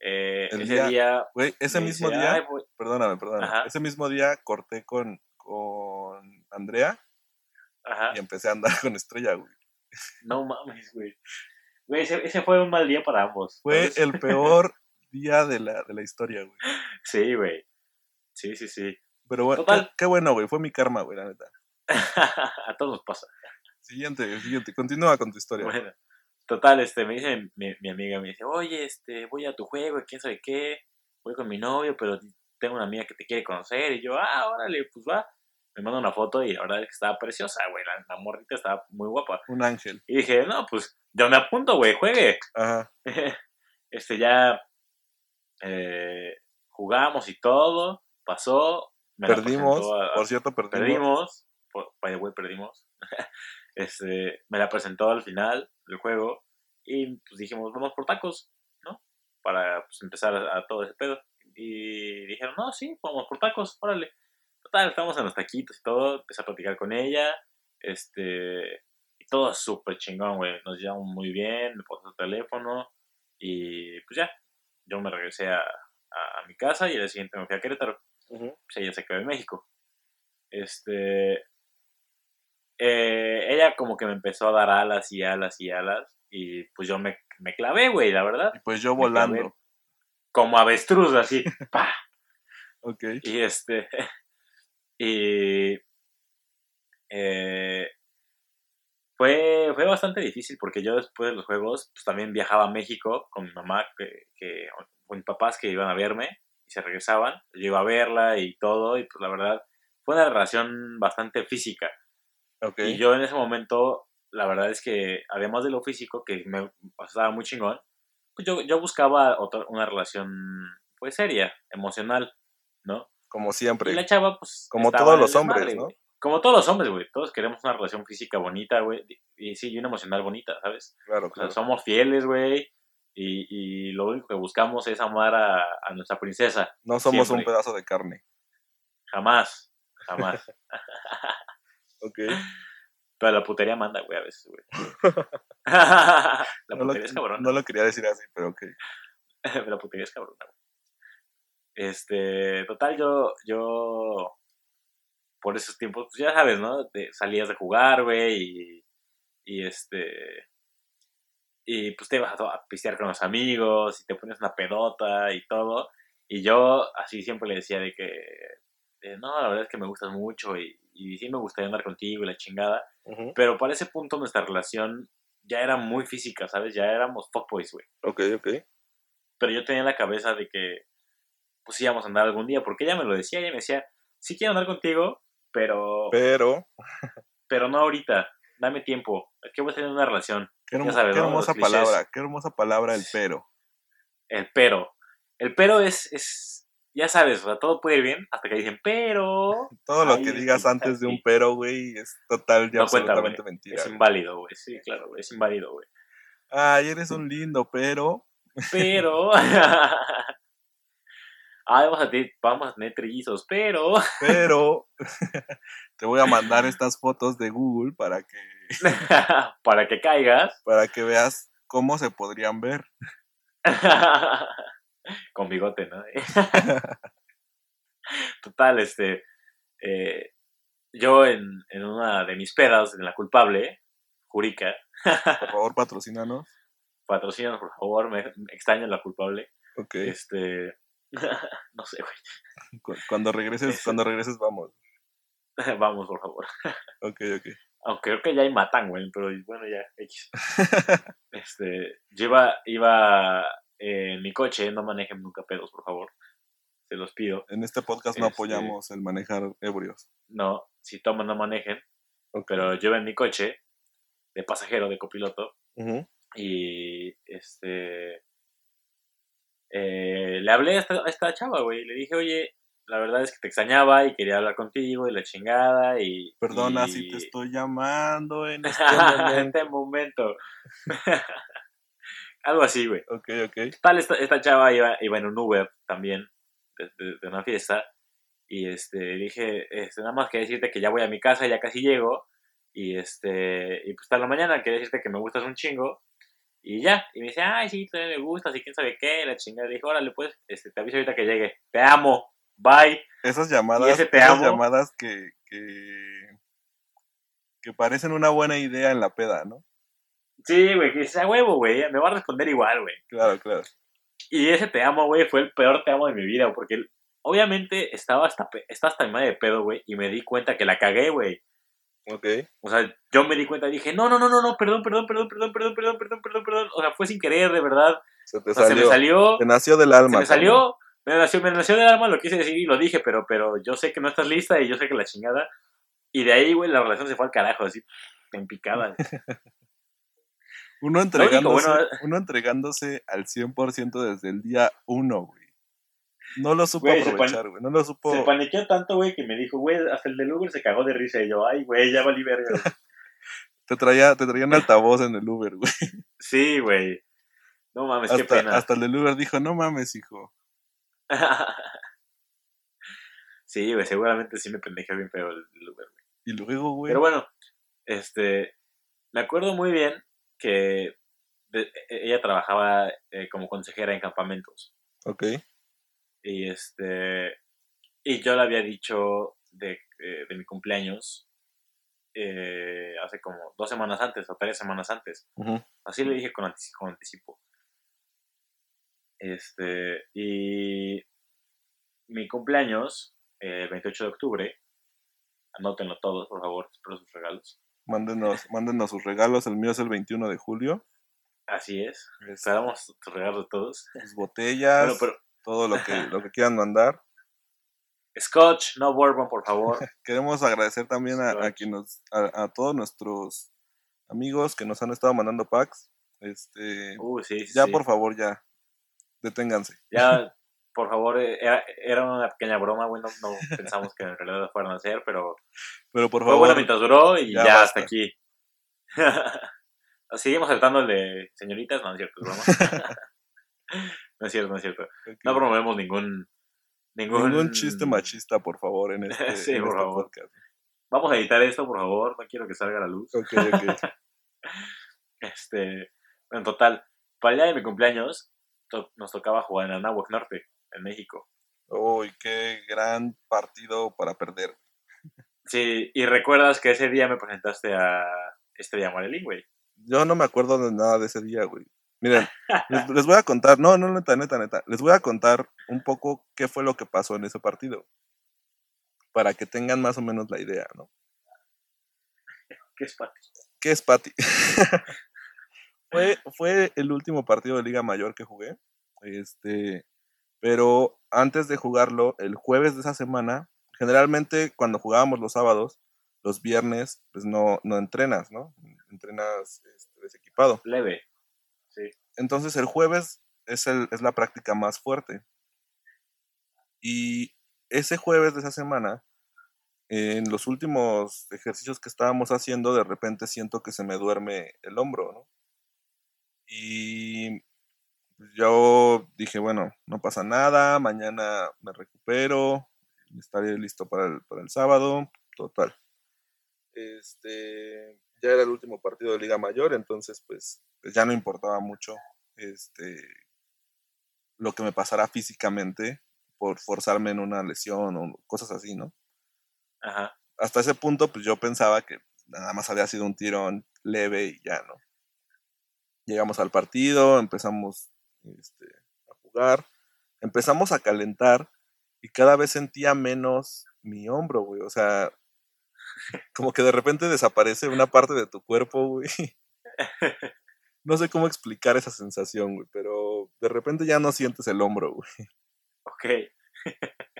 [SPEAKER 2] Eh, ese
[SPEAKER 4] día-
[SPEAKER 2] día,
[SPEAKER 4] Güey, ese mismo
[SPEAKER 2] dice,
[SPEAKER 4] día. Perdóname, perdóname.
[SPEAKER 2] Ajá.
[SPEAKER 4] Ese mismo día corté con, con Andrea
[SPEAKER 2] Ajá.
[SPEAKER 4] y empecé a andar con Estrella, güey.
[SPEAKER 2] No mames, güey. Güey, ese, ese fue un mal día para ambos.
[SPEAKER 4] Fue
[SPEAKER 2] ¿sabes?
[SPEAKER 4] el peor día de la, de la historia, güey.
[SPEAKER 2] Sí, güey. Sí, sí, sí.
[SPEAKER 4] Pero bueno, qué, qué bueno, güey. Fue mi karma, güey, la neta.
[SPEAKER 2] a todos nos pasa.
[SPEAKER 4] Siguiente, siguiente. Continúa con tu historia.
[SPEAKER 2] Bueno, total, este, me dice mi, mi amiga, me dice, oye, este, voy a tu juego, quién sabe qué, voy con mi novio, pero tengo una amiga que te quiere conocer, y yo, ah, órale, pues va. Me manda una foto y la verdad es que estaba preciosa, güey, la, la morrita estaba muy guapa.
[SPEAKER 4] Un ángel.
[SPEAKER 2] Y dije, no, pues, yo me apunto, güey, juegue.
[SPEAKER 4] Ajá.
[SPEAKER 2] este, ya eh, jugamos y todo, pasó. me
[SPEAKER 4] Perdimos.
[SPEAKER 2] presentó a- a-
[SPEAKER 4] Por cierto, perdimos.
[SPEAKER 2] perdimos, by way, perdimos. este, me la presentó al final del juego y pues dijimos, vamos por tacos, ¿no? Para pues, empezar a, a todo ese pedo. Y dijeron, no, sí, vamos por tacos, órale. Total, estamos en los taquitos y todo, empecé a platicar con ella, este, y todo súper chingón, güey. Nos llevamos muy bien, me puso su teléfono y pues ya, yo me regresé a, a- a mi casa y al día siguiente me fui a Querétaro
[SPEAKER 4] Ujú.
[SPEAKER 2] pues ella se quedó en México. Este. eh, ella como que me empezó a dar alas y alas y alas. Y pues yo me, me clavé, güey, la verdad.
[SPEAKER 4] Y pues yo
[SPEAKER 2] clavé
[SPEAKER 4] volando.
[SPEAKER 2] Como avestruz, así. ¡pa!
[SPEAKER 4] Ok.
[SPEAKER 2] Y este. Y. eh, fue, fue bastante difícil porque yo después de los juegos pues también viajaba a México con mi mamá, que, que, con mis papás que iban a verme y se regresaban. Yo iba a verla y todo y pues la verdad fue una relación bastante física. Y yo en ese momento la verdad es que además de lo físico, que me estaba muy chingón, pues yo, yo buscaba otra, una relación pues seria, emocional, ¿no?
[SPEAKER 4] Como
[SPEAKER 2] Y
[SPEAKER 4] siempre.
[SPEAKER 2] la chava, pues.
[SPEAKER 4] Como todos los hombres, ¿no?
[SPEAKER 2] Como todos los hombres, güey. Todos queremos una relación física bonita, güey. Y sí, y una emocional bonita, ¿sabes?
[SPEAKER 4] Claro,
[SPEAKER 2] O sea, somos fieles, güey. Y, y lo único que buscamos es amar a, a nuestra princesa.
[SPEAKER 4] No somos un pedazo de carne.
[SPEAKER 2] Jamás. Jamás.
[SPEAKER 4] Ok.
[SPEAKER 2] Pero la putería manda, güey, a veces, güey. la
[SPEAKER 4] No lo,
[SPEAKER 2] putería es cabrón.
[SPEAKER 4] no lo quería decir así, pero ok.
[SPEAKER 2] la putería es cabrona, güey. Este, total, yo, yo, por esos tiempos, pues ya sabes, ¿no? Salías de jugar, güey, y, y este, y pues te ibas a, a pistear con los amigos, y te pones una pedota y todo, y yo así siempre le decía de que, eh, no, la verdad es que me gustas mucho, y, y sí me gustaría andar contigo y la chingada, pero para ese punto nuestra relación ya era muy física, ¿sabes? Ya éramos fuckboys, güey
[SPEAKER 4] Ok, ok.
[SPEAKER 2] pero yo tenía en la cabeza de que pues íbamos a andar algún día, porque ella me lo decía, ella me decía, sí quiero andar contigo, pero,
[SPEAKER 4] Pero,
[SPEAKER 2] pero no ahorita, dame tiempo, que voy a tener una relación.
[SPEAKER 4] qué, hermo-
[SPEAKER 2] Ya sabes,
[SPEAKER 4] qué hermosa palabra, qué hermosa palabra el pero.
[SPEAKER 2] El pero, el pero es, es, ya sabes, o sea, todo puede ir bien hasta que dicen, pero
[SPEAKER 4] Todo lo
[SPEAKER 2] Ay,
[SPEAKER 4] que digas antes de un pero, güey, es total y
[SPEAKER 2] No
[SPEAKER 4] absolutamente mentira.
[SPEAKER 2] es inválido, güey, sí, claro, güey, es inválido, güey.
[SPEAKER 4] Ay, eres un lindo, pero.
[SPEAKER 2] Pero, ay, vamos a, tener, vamos a tener trillizos, pero,
[SPEAKER 4] Pero te voy a mandar estas fotos de Google para que,
[SPEAKER 2] para que caigas,
[SPEAKER 4] para que veas cómo se podrían ver.
[SPEAKER 2] Con bigote, ¿no? Total, este. eh, yo en, en una de mis pedas, en la culpable, Jurica,
[SPEAKER 4] Por favor, patrocínanos.
[SPEAKER 2] patrocinan, por favor, me, me extraño la culpable.
[SPEAKER 4] Ok.
[SPEAKER 2] Este. no sé, güey.
[SPEAKER 4] Cu- Cuando regreses,
[SPEAKER 2] Ese-
[SPEAKER 4] cuando regreses vamos.
[SPEAKER 2] Vamos, por favor.
[SPEAKER 4] Ok, ok.
[SPEAKER 2] Aunque creo que ya hay matan, güey, pero bueno, ya, X. Este, yo iba, iba eh, en mi coche, no manejen nunca pedos, por favor. Se los pido.
[SPEAKER 4] En este podcast no
[SPEAKER 2] Este-
[SPEAKER 4] apoyamos el manejar ebrios.
[SPEAKER 2] No, si toman, no manejen. Pero yo iba en mi coche, de pasajero, de copiloto, y este. Eh, le hablé a esta, a esta chava, güey. Le dije, oye, la verdad es que te extrañaba y quería hablar contigo y la chingada. Y.
[SPEAKER 4] Perdona
[SPEAKER 2] y-
[SPEAKER 4] si te estoy llamando en este
[SPEAKER 2] en
[SPEAKER 4] momento.
[SPEAKER 2] este momento. Algo así, güey.
[SPEAKER 4] Ok, ok.
[SPEAKER 2] Tal, esta, esta chava iba, iba en un Uber también, de, de- de una fiesta, y este, dije, este, nada más quería decirte que ya voy a mi casa, ya casi llego, y este, y pues hasta la mañana quería decirte que me gustas un chingo, y ya, y me dice, ay, sí, también me gustas, y quién sabe qué, la chingada, le dije, órale, pues, este, te aviso ahorita que llegue, te amo, bye,
[SPEAKER 4] Esas llamadas,
[SPEAKER 2] ese te
[SPEAKER 4] esas
[SPEAKER 2] amo.
[SPEAKER 4] llamadas que, que, que parecen una buena idea en la peda, ¿no?
[SPEAKER 2] sí, güey, que dice, a huevo, güey, me va a responder igual, güey,
[SPEAKER 4] Claro, claro.
[SPEAKER 2] Y ese te amo, güey, fue el peor te amo de mi vida, porque obviamente estaba hasta, estaba hasta mi madre de pedo, güey, y me di cuenta que la cagué, güey.
[SPEAKER 4] Ok.
[SPEAKER 2] O sea, yo me di cuenta y dije, no, no, no, no, no, perdón, perdón, perdón, perdón, perdón, perdón, perdón, perdón, perdón. O sea, fue sin querer, de verdad.
[SPEAKER 4] Se te
[SPEAKER 2] O sea, se me
[SPEAKER 4] salió.
[SPEAKER 2] salió,
[SPEAKER 4] Te nació del
[SPEAKER 2] se
[SPEAKER 4] alma.
[SPEAKER 2] me salió, me nació, me nació del alma, lo quise decir y lo dije, pero, pero yo sé que no estás lista y yo sé que la chingada. Y de ahí, güey, la relación se fue al carajo, así, en picada.
[SPEAKER 4] Uno entregándose,
[SPEAKER 2] bueno-
[SPEAKER 4] uno entregándose al 100% desde el día uno, güey. No lo supo
[SPEAKER 2] Güey,
[SPEAKER 4] aprovechar, güey. No lo supo.
[SPEAKER 2] Se paniqueó tanto, güey, que me dijo, güey, hasta el del Uber se cagó de risa. Y yo, ay, güey, ya valí verga. güey".
[SPEAKER 4] Te traía, te traía un altavoz en el Uber, güey.
[SPEAKER 2] Sí, güey. No mames, qué
[SPEAKER 4] Hasta,
[SPEAKER 2] pena.
[SPEAKER 4] hasta el del Uber dijo, no mames, hijo.
[SPEAKER 2] sí, güey, seguramente sí me pendejé bien feo el, el Uber, güey.
[SPEAKER 4] Y luego, güey.
[SPEAKER 2] Pero bueno, este, me acuerdo muy bien que de- e- ella trabajaba eh, como consejera en campamentos.
[SPEAKER 4] Ok.
[SPEAKER 2] Y este, y yo le había dicho de, eh, de mi cumpleaños eh, hace como dos semanas antes o tres semanas antes.
[SPEAKER 4] Ujú.
[SPEAKER 2] Así le dije con, antici- con anticipo. Este, y mi cumpleaños, eh, el 28 de octubre, anótenlo todos, por favor, espero sus regalos.
[SPEAKER 4] Mándenos, mándenos sus regalos. El mío es el 21 de julio.
[SPEAKER 2] Así es, esperamos sus regalos todos.
[SPEAKER 4] sus botellas,
[SPEAKER 2] Bueno, pero
[SPEAKER 4] todo lo que, lo que quieran mandar.
[SPEAKER 2] Scotch, no bourbon, por favor.
[SPEAKER 4] Queremos agradecer también a, quien nos, a, a todos nuestros amigos que nos han estado mandando packs, este,
[SPEAKER 2] Uh, sí, sí,
[SPEAKER 4] ya
[SPEAKER 2] sí.
[SPEAKER 4] por favor, ya, deténganse.
[SPEAKER 2] Ya, por favor, eh, era, era una pequeña broma, güey. No, no pensamos que en realidad lo fueran a hacer, pero
[SPEAKER 4] Pero por
[SPEAKER 2] fue
[SPEAKER 4] favor,
[SPEAKER 2] bueno mientras duró y
[SPEAKER 4] ya
[SPEAKER 2] hasta aquí. Seguimos saltando el de señoritas, no, no es cierto, es broma. No es cierto, no es cierto. No promovemos ningún. Ningún,
[SPEAKER 4] ningún chiste machista, por favor, en este,
[SPEAKER 2] Sí,
[SPEAKER 4] en
[SPEAKER 2] por
[SPEAKER 4] este
[SPEAKER 2] favor.
[SPEAKER 4] podcast.
[SPEAKER 2] Vamos a editar esto, por favor. No quiero que salga a la luz.
[SPEAKER 4] Ok, ok.
[SPEAKER 2] Este, en total, para el día de mi cumpleaños to- nos tocaba jugar en Anáhuac Norte, en México.
[SPEAKER 4] Uy, qué gran partido para perder.
[SPEAKER 2] Sí, y recuerdas que ese día me presentaste a Estrella Morelín, güey.
[SPEAKER 4] Yo no me acuerdo de nada de ese día, güey. Miren, les, les voy a contar, no, no, neta, neta, neta. Les voy a contar un poco qué fue lo que pasó en ese partido. Para que tengan más o menos la idea, ¿no?
[SPEAKER 2] ¿Qué es Pati?
[SPEAKER 4] ¿Qué es Pati? fue, fue el último partido de Liga Mayor que jugué. Este, pero antes de jugarlo, el jueves de esa semana, generalmente cuando jugábamos los sábados, los viernes, pues no, no entrenas, ¿no? Entrenas este, desequipado.
[SPEAKER 2] Leve.
[SPEAKER 4] Entonces el jueves es, la práctica más fuerte. Y ese jueves de esa semana, en los últimos ejercicios que estábamos haciendo, de repente siento que se me duerme el hombro, ¿no? Y yo dije, bueno, no pasa nada, mañana me recupero, estaré listo para el, para el sábado, total. Este, ya era el último partido de Liga Mayor, entonces pues, pues ya no importaba mucho este, lo que me pasara físicamente por forzarme en una lesión o cosas así, ¿no?
[SPEAKER 2] Ajá.
[SPEAKER 4] Hasta ese punto, pues yo pensaba que nada más había sido un tirón leve y ya, ¿no? Llegamos al partido, empezamos este, a jugar, empezamos a calentar y cada vez sentía menos mi hombro, güey. O sea, como que de repente desaparece una parte de tu cuerpo, güey. No sé cómo explicar esa sensación, güey, pero de repente ya no sientes el hombro, güey.
[SPEAKER 2] Ok.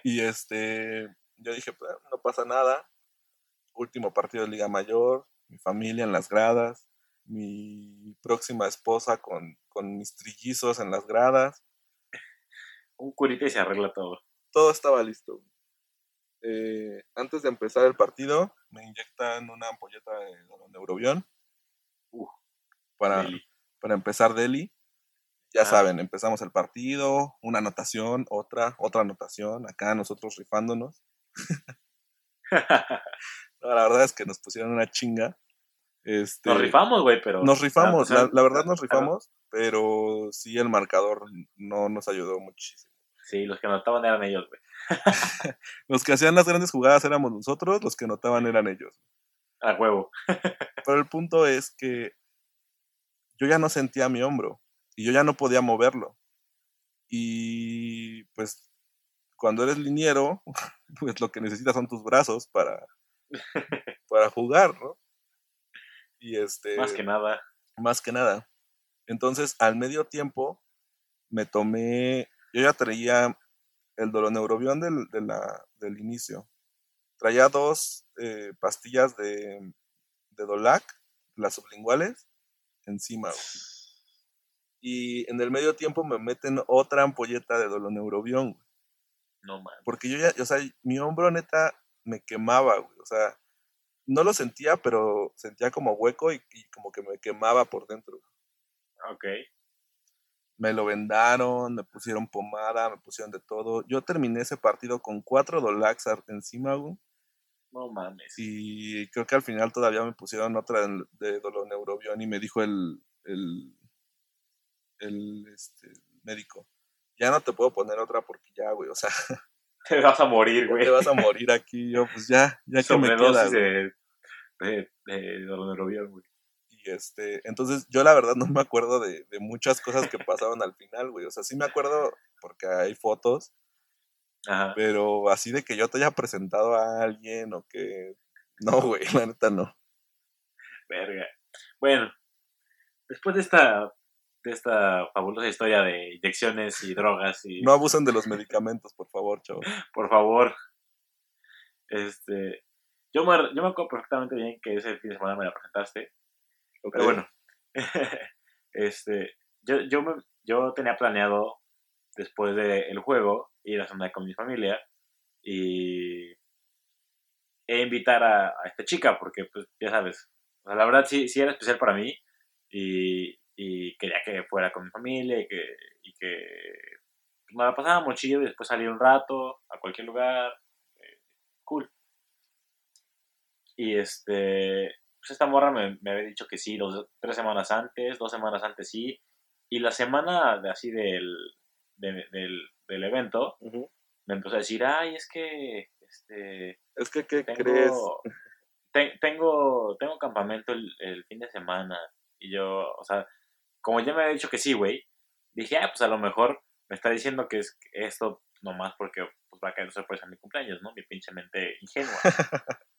[SPEAKER 4] Y este, yo dije, pues no pasa nada. Último partido de Liga Mayor, mi familia en las gradas, mi próxima esposa con, con mis trillizos en las gradas.
[SPEAKER 2] Un curita y se arregla todo.
[SPEAKER 4] Todo estaba listo. Eh, antes de empezar el partido, me inyectan una ampolleta de neurobión
[SPEAKER 2] Uh,
[SPEAKER 4] para,
[SPEAKER 2] Deli.
[SPEAKER 4] para empezar Deli. Ya
[SPEAKER 2] Ah.
[SPEAKER 4] saben, empezamos el partido, una anotación, otra, otra anotación, acá nosotros rifándonos. No, la verdad es que nos pusieron una chinga. Este,
[SPEAKER 2] Nos rifamos, güey, pero.
[SPEAKER 4] Nos rifamos,
[SPEAKER 2] Ah,
[SPEAKER 4] la,
[SPEAKER 2] pues,
[SPEAKER 4] la verdad nos rifamos, pero sí el marcador no nos ayudó muchísimo.
[SPEAKER 2] Sí, los que anotaban eran ellos, güey.
[SPEAKER 4] Los que hacían las grandes jugadas éramos nosotros, los que notaban eran ellos.
[SPEAKER 2] A huevo.
[SPEAKER 4] Pero el punto es que yo ya no sentía mi hombro y yo ya no podía moverlo. Y pues cuando eres liniero, pues lo que necesitas son tus brazos para, para jugar, ¿no? Y este,
[SPEAKER 2] Más que nada.
[SPEAKER 4] más que nada. Entonces, al medio tiempo, me tomé, yo ya traía el doloneurobión del, de la- del inicio. Traía dos eh, pastillas de, de Dolac, las sublinguales, encima. güey. Y en el medio tiempo me meten otra ampolleta de doloneurobión, güey.
[SPEAKER 2] No mames.
[SPEAKER 4] Porque yo ya, o sea, mi hombro neta me quemaba, güey. O sea, no lo sentía, pero sentía como hueco y, y como que me quemaba por dentro.
[SPEAKER 2] Ok.
[SPEAKER 4] Me lo vendaron, me pusieron pomada, me pusieron de todo. Yo terminé ese partido con cuatro Dolax encima, güey.
[SPEAKER 2] No mames.
[SPEAKER 4] Y creo que al final todavía me pusieron otra de, de doloneurobión y me dijo el, el, el este, médico, ya no te puedo poner otra porque ya, güey, o sea,
[SPEAKER 2] Te vas a morir, güey.
[SPEAKER 4] te vas a morir aquí. Yo, pues ya, ya que me queda,
[SPEAKER 2] de, de, de doloneurobión, güey.
[SPEAKER 4] Y este, entonces yo la verdad no me acuerdo de, de muchas cosas que pasaron al final, güey. O sea, sí me acuerdo porque hay fotos,
[SPEAKER 2] Ajá.
[SPEAKER 4] pero así de que yo te haya presentado a alguien o que... No, güey, la neta no.
[SPEAKER 2] Verga. Bueno, después de esta, de esta fabulosa historia de inyecciones y drogas y
[SPEAKER 4] No abusen de los medicamentos, por favor, chavos.
[SPEAKER 2] por favor. Este, yo me, yo me acuerdo perfectamente bien que ese fin de semana me la presentaste.
[SPEAKER 4] Ok.
[SPEAKER 2] Pero bueno, este, yo, yo, me- yo tenía planeado después del juego ir a cenar con mi familia y e invitar a, esta chica porque pues ya sabes, o sea, la verdad sí, sí era especial para mí y, y quería que fuera con mi familia y que, y que me la pasábamos chido y después salir un rato a cualquier lugar, eh, cool. Y este, pues esta morra me, me había dicho que sí, dos, tres semanas antes, dos semanas antes sí. Y la semana de así del, de- del, del evento, me empezó a decir, ay, es que este,
[SPEAKER 4] Es que, ¿qué
[SPEAKER 2] tengo,
[SPEAKER 4] crees?
[SPEAKER 2] te- tengo, tengo campamento el, el fin de semana. Y yo, o sea, como ya me había dicho que sí, güey, dije, ah, pues a lo mejor me está diciendo que es esto nomás porque pues, va a caer sorpresa en mi cumpleaños, ¿no? Mi pinche mente ingenua.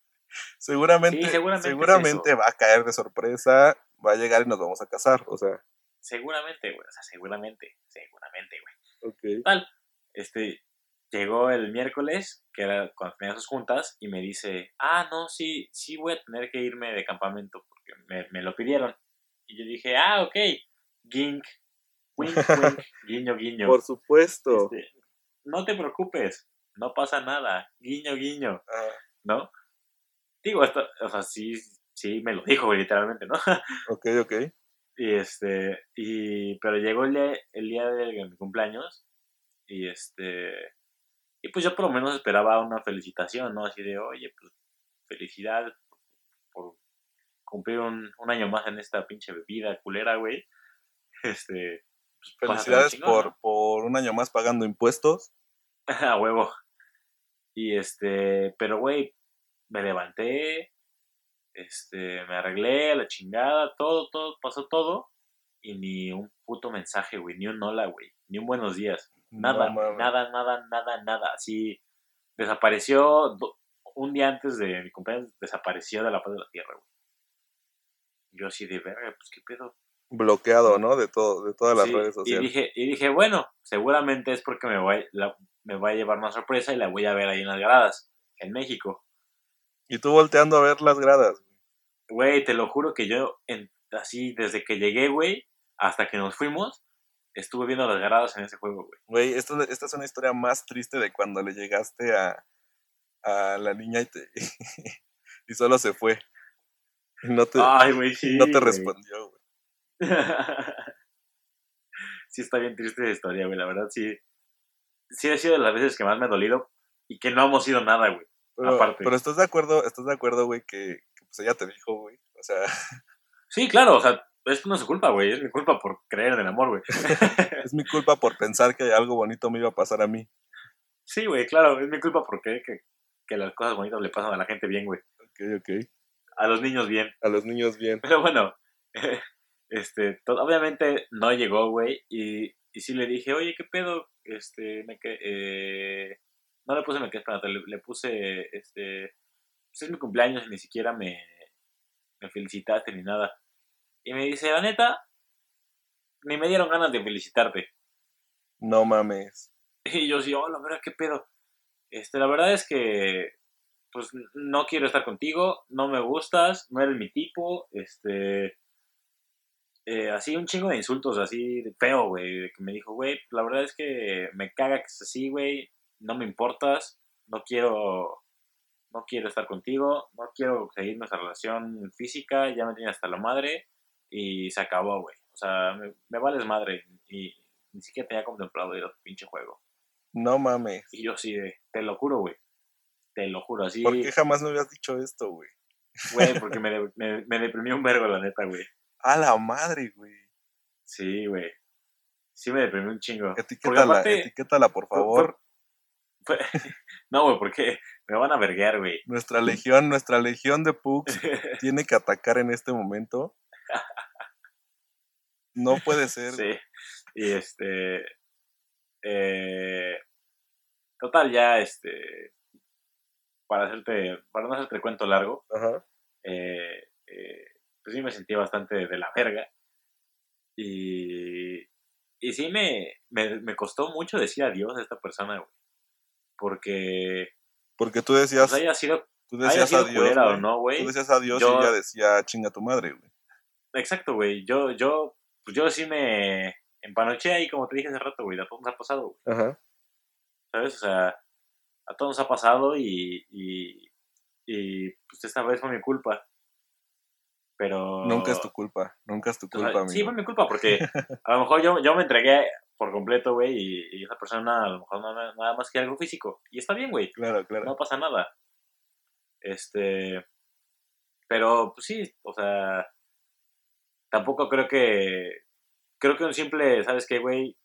[SPEAKER 4] Seguramente,
[SPEAKER 2] Sí, seguramente
[SPEAKER 4] seguramente,
[SPEAKER 2] es eso.
[SPEAKER 4] va a caer de sorpresa, va a llegar y nos vamos a casar, o sea,
[SPEAKER 2] Seguramente, güey, o sea, seguramente, seguramente, güey.
[SPEAKER 4] ok.
[SPEAKER 2] Tal, este, llegó el miércoles, que era cuando tenía sus juntas, y me dice, ah, no, sí, sí voy a tener que irme de campamento, porque me, me lo pidieron. Y yo dije, ah, ok, gink, wink, wink, guiño, guiño.
[SPEAKER 4] Por supuesto.
[SPEAKER 2] Este, no te preocupes, no pasa nada, guiño, guiño,
[SPEAKER 4] Ah,
[SPEAKER 2] ¿no? Digo, esto, o sea, sí, sí, me lo dijo, literalmente, ¿no?
[SPEAKER 4] ok, ok.
[SPEAKER 2] Y este, y, pero llegó el día, el día de mi cumpleaños y este, y pues yo por lo menos esperaba una felicitación, ¿no? Así de, oye, pues felicidades por cumplir un, un año más en esta pinche bebida culera, güey. Este, pues,
[SPEAKER 4] Felicidades
[SPEAKER 2] chingón,
[SPEAKER 4] por,
[SPEAKER 2] ¿no?
[SPEAKER 4] por un año más pagando impuestos.
[SPEAKER 2] A huevo. Y este, pero güey, me levanté, este, me arreglé, a la chingada, todo, todo, pasó todo. Y ni un puto mensaje, güey, ni un hola, güey, ni un buenos días. Nada,
[SPEAKER 4] No
[SPEAKER 2] nada, nada, nada, nada. Así desapareció un día antes de mi cumpleaños, desapareció de la faz de la tierra, güey. Yo así de verga, pues qué pedo.
[SPEAKER 4] Bloqueado, ¿no? De todo, de todas las
[SPEAKER 2] Sí,
[SPEAKER 4] redes
[SPEAKER 2] y
[SPEAKER 4] sociales.
[SPEAKER 2] dije, y dije, bueno, seguramente es porque me va, me va a llevar una sorpresa y la voy a ver ahí en las gradas, en México.
[SPEAKER 4] Y tú volteando a ver las gradas.
[SPEAKER 2] Güey, te lo juro que yo, en- así, desde que llegué, güey, hasta que nos fuimos, estuve viendo las gradas en ese juego, güey.
[SPEAKER 4] Güey, esto, esta es una historia más triste de cuando le llegaste a, a la niña y, te, y solo se fue. Y no te,
[SPEAKER 2] Ay, güey, sí.
[SPEAKER 4] no te respondió, güey.
[SPEAKER 2] sí, está bien triste esa historia, güey, la verdad, sí. Sí ha sido de las veces que más me ha dolido y que no hemos ido nada, güey.
[SPEAKER 4] Pero,
[SPEAKER 2] Aparte.
[SPEAKER 4] pero estás de acuerdo, estás de acuerdo, güey, que, que, pues ella te dijo, güey. O sea,
[SPEAKER 2] Sí, claro, o sea, esto no es su culpa, güey, es mi culpa por creer en el amor, güey.
[SPEAKER 4] es mi culpa por pensar que algo bonito me iba a pasar a mí.
[SPEAKER 2] Sí, güey, claro, es mi culpa por creer que, que las cosas bonitas le pasan a la gente bien, güey.
[SPEAKER 4] Ok, ok.
[SPEAKER 2] A los niños bien.
[SPEAKER 4] A los niños bien.
[SPEAKER 2] Pero bueno, este, obviamente no llegó, güey, y, y sí le dije, oye, ¿qué pedo? Este, me que, eh, no le puse me quedé esperando, le, le puse, este, pues es mi cumpleaños y ni siquiera me, me felicitaste ni nada. Y me dice, la neta, ni me dieron ganas de felicitarte.
[SPEAKER 4] No mames.
[SPEAKER 2] Y yo sí, oh, la verdad, ¿qué pedo? Este, la verdad es que, pues, no quiero estar contigo, no me gustas, no eres mi tipo, este, eh, así un chingo de insultos, así de feo, güey, que me dijo, güey, la verdad es que me caga que es así, güey, no me importas, no quiero, no quiero estar contigo, no quiero seguir nuestra relación física, ya me tiene hasta la madre, y se acabó, güey, o sea, me, me vales madre, y ni siquiera tenía contemplado ir a tu pinche juego.
[SPEAKER 4] No mames.
[SPEAKER 2] Y yo sí, te lo juro, güey. Te lo juro, así.
[SPEAKER 4] ¿Por qué jamás me habías dicho esto, güey?
[SPEAKER 2] Güey, porque me, de- me, me deprimió un vergo, la neta, güey.
[SPEAKER 4] A la madre, güey.
[SPEAKER 2] Sí, güey. Sí me deprimió un chingo.
[SPEAKER 4] Etiquétala,
[SPEAKER 2] aparte,
[SPEAKER 4] etiquétala, por favor.
[SPEAKER 2] Fue- no, güey, porque me van a verguear, güey.
[SPEAKER 4] Nuestra legión, nuestra legión de Pugs tiene que atacar en este momento. No puede ser.
[SPEAKER 2] sí. Y este. eh, total, ya, este. Para hacerte. Para no hacerte el cuento largo,
[SPEAKER 4] Ajá.
[SPEAKER 2] eh, eh, pues sí me sentí bastante de la verga. Y, y sí me, me, me costó mucho decir adiós a esta persona, güey. Porque,
[SPEAKER 4] Porque tú decías,
[SPEAKER 2] pues haya sido,
[SPEAKER 4] tú
[SPEAKER 2] haya
[SPEAKER 4] decías
[SPEAKER 2] sido
[SPEAKER 4] adiós.
[SPEAKER 2] culera o
[SPEAKER 4] güey. Tú decías adiós
[SPEAKER 2] yo-
[SPEAKER 4] y ella decía chinga tu madre, güey.
[SPEAKER 2] exacto, güey. Yo, yo, pues yo sí me empanoché ahí, como te dije hace rato, güey. A todos nos ha pasado, güey.
[SPEAKER 4] Ajá.
[SPEAKER 2] ¿Sabes? O sea, a todos nos ha pasado y, y, y pues esta vez fue mi culpa. Pero...
[SPEAKER 4] Nunca es tu culpa, nunca es tu
[SPEAKER 2] o sea,
[SPEAKER 4] culpa, amigo.
[SPEAKER 2] sí, fue mi culpa porque a lo mejor yo, yo me entregué por completo, güey, y, y esa persona a lo mejor no nada, nada más que algo físico. Y está bien, güey.
[SPEAKER 4] Claro, claro.
[SPEAKER 2] No pasa nada. Este. Pero, pues sí, o sea. Tampoco creo que. Creo que un simple, ¿sabes qué, güey?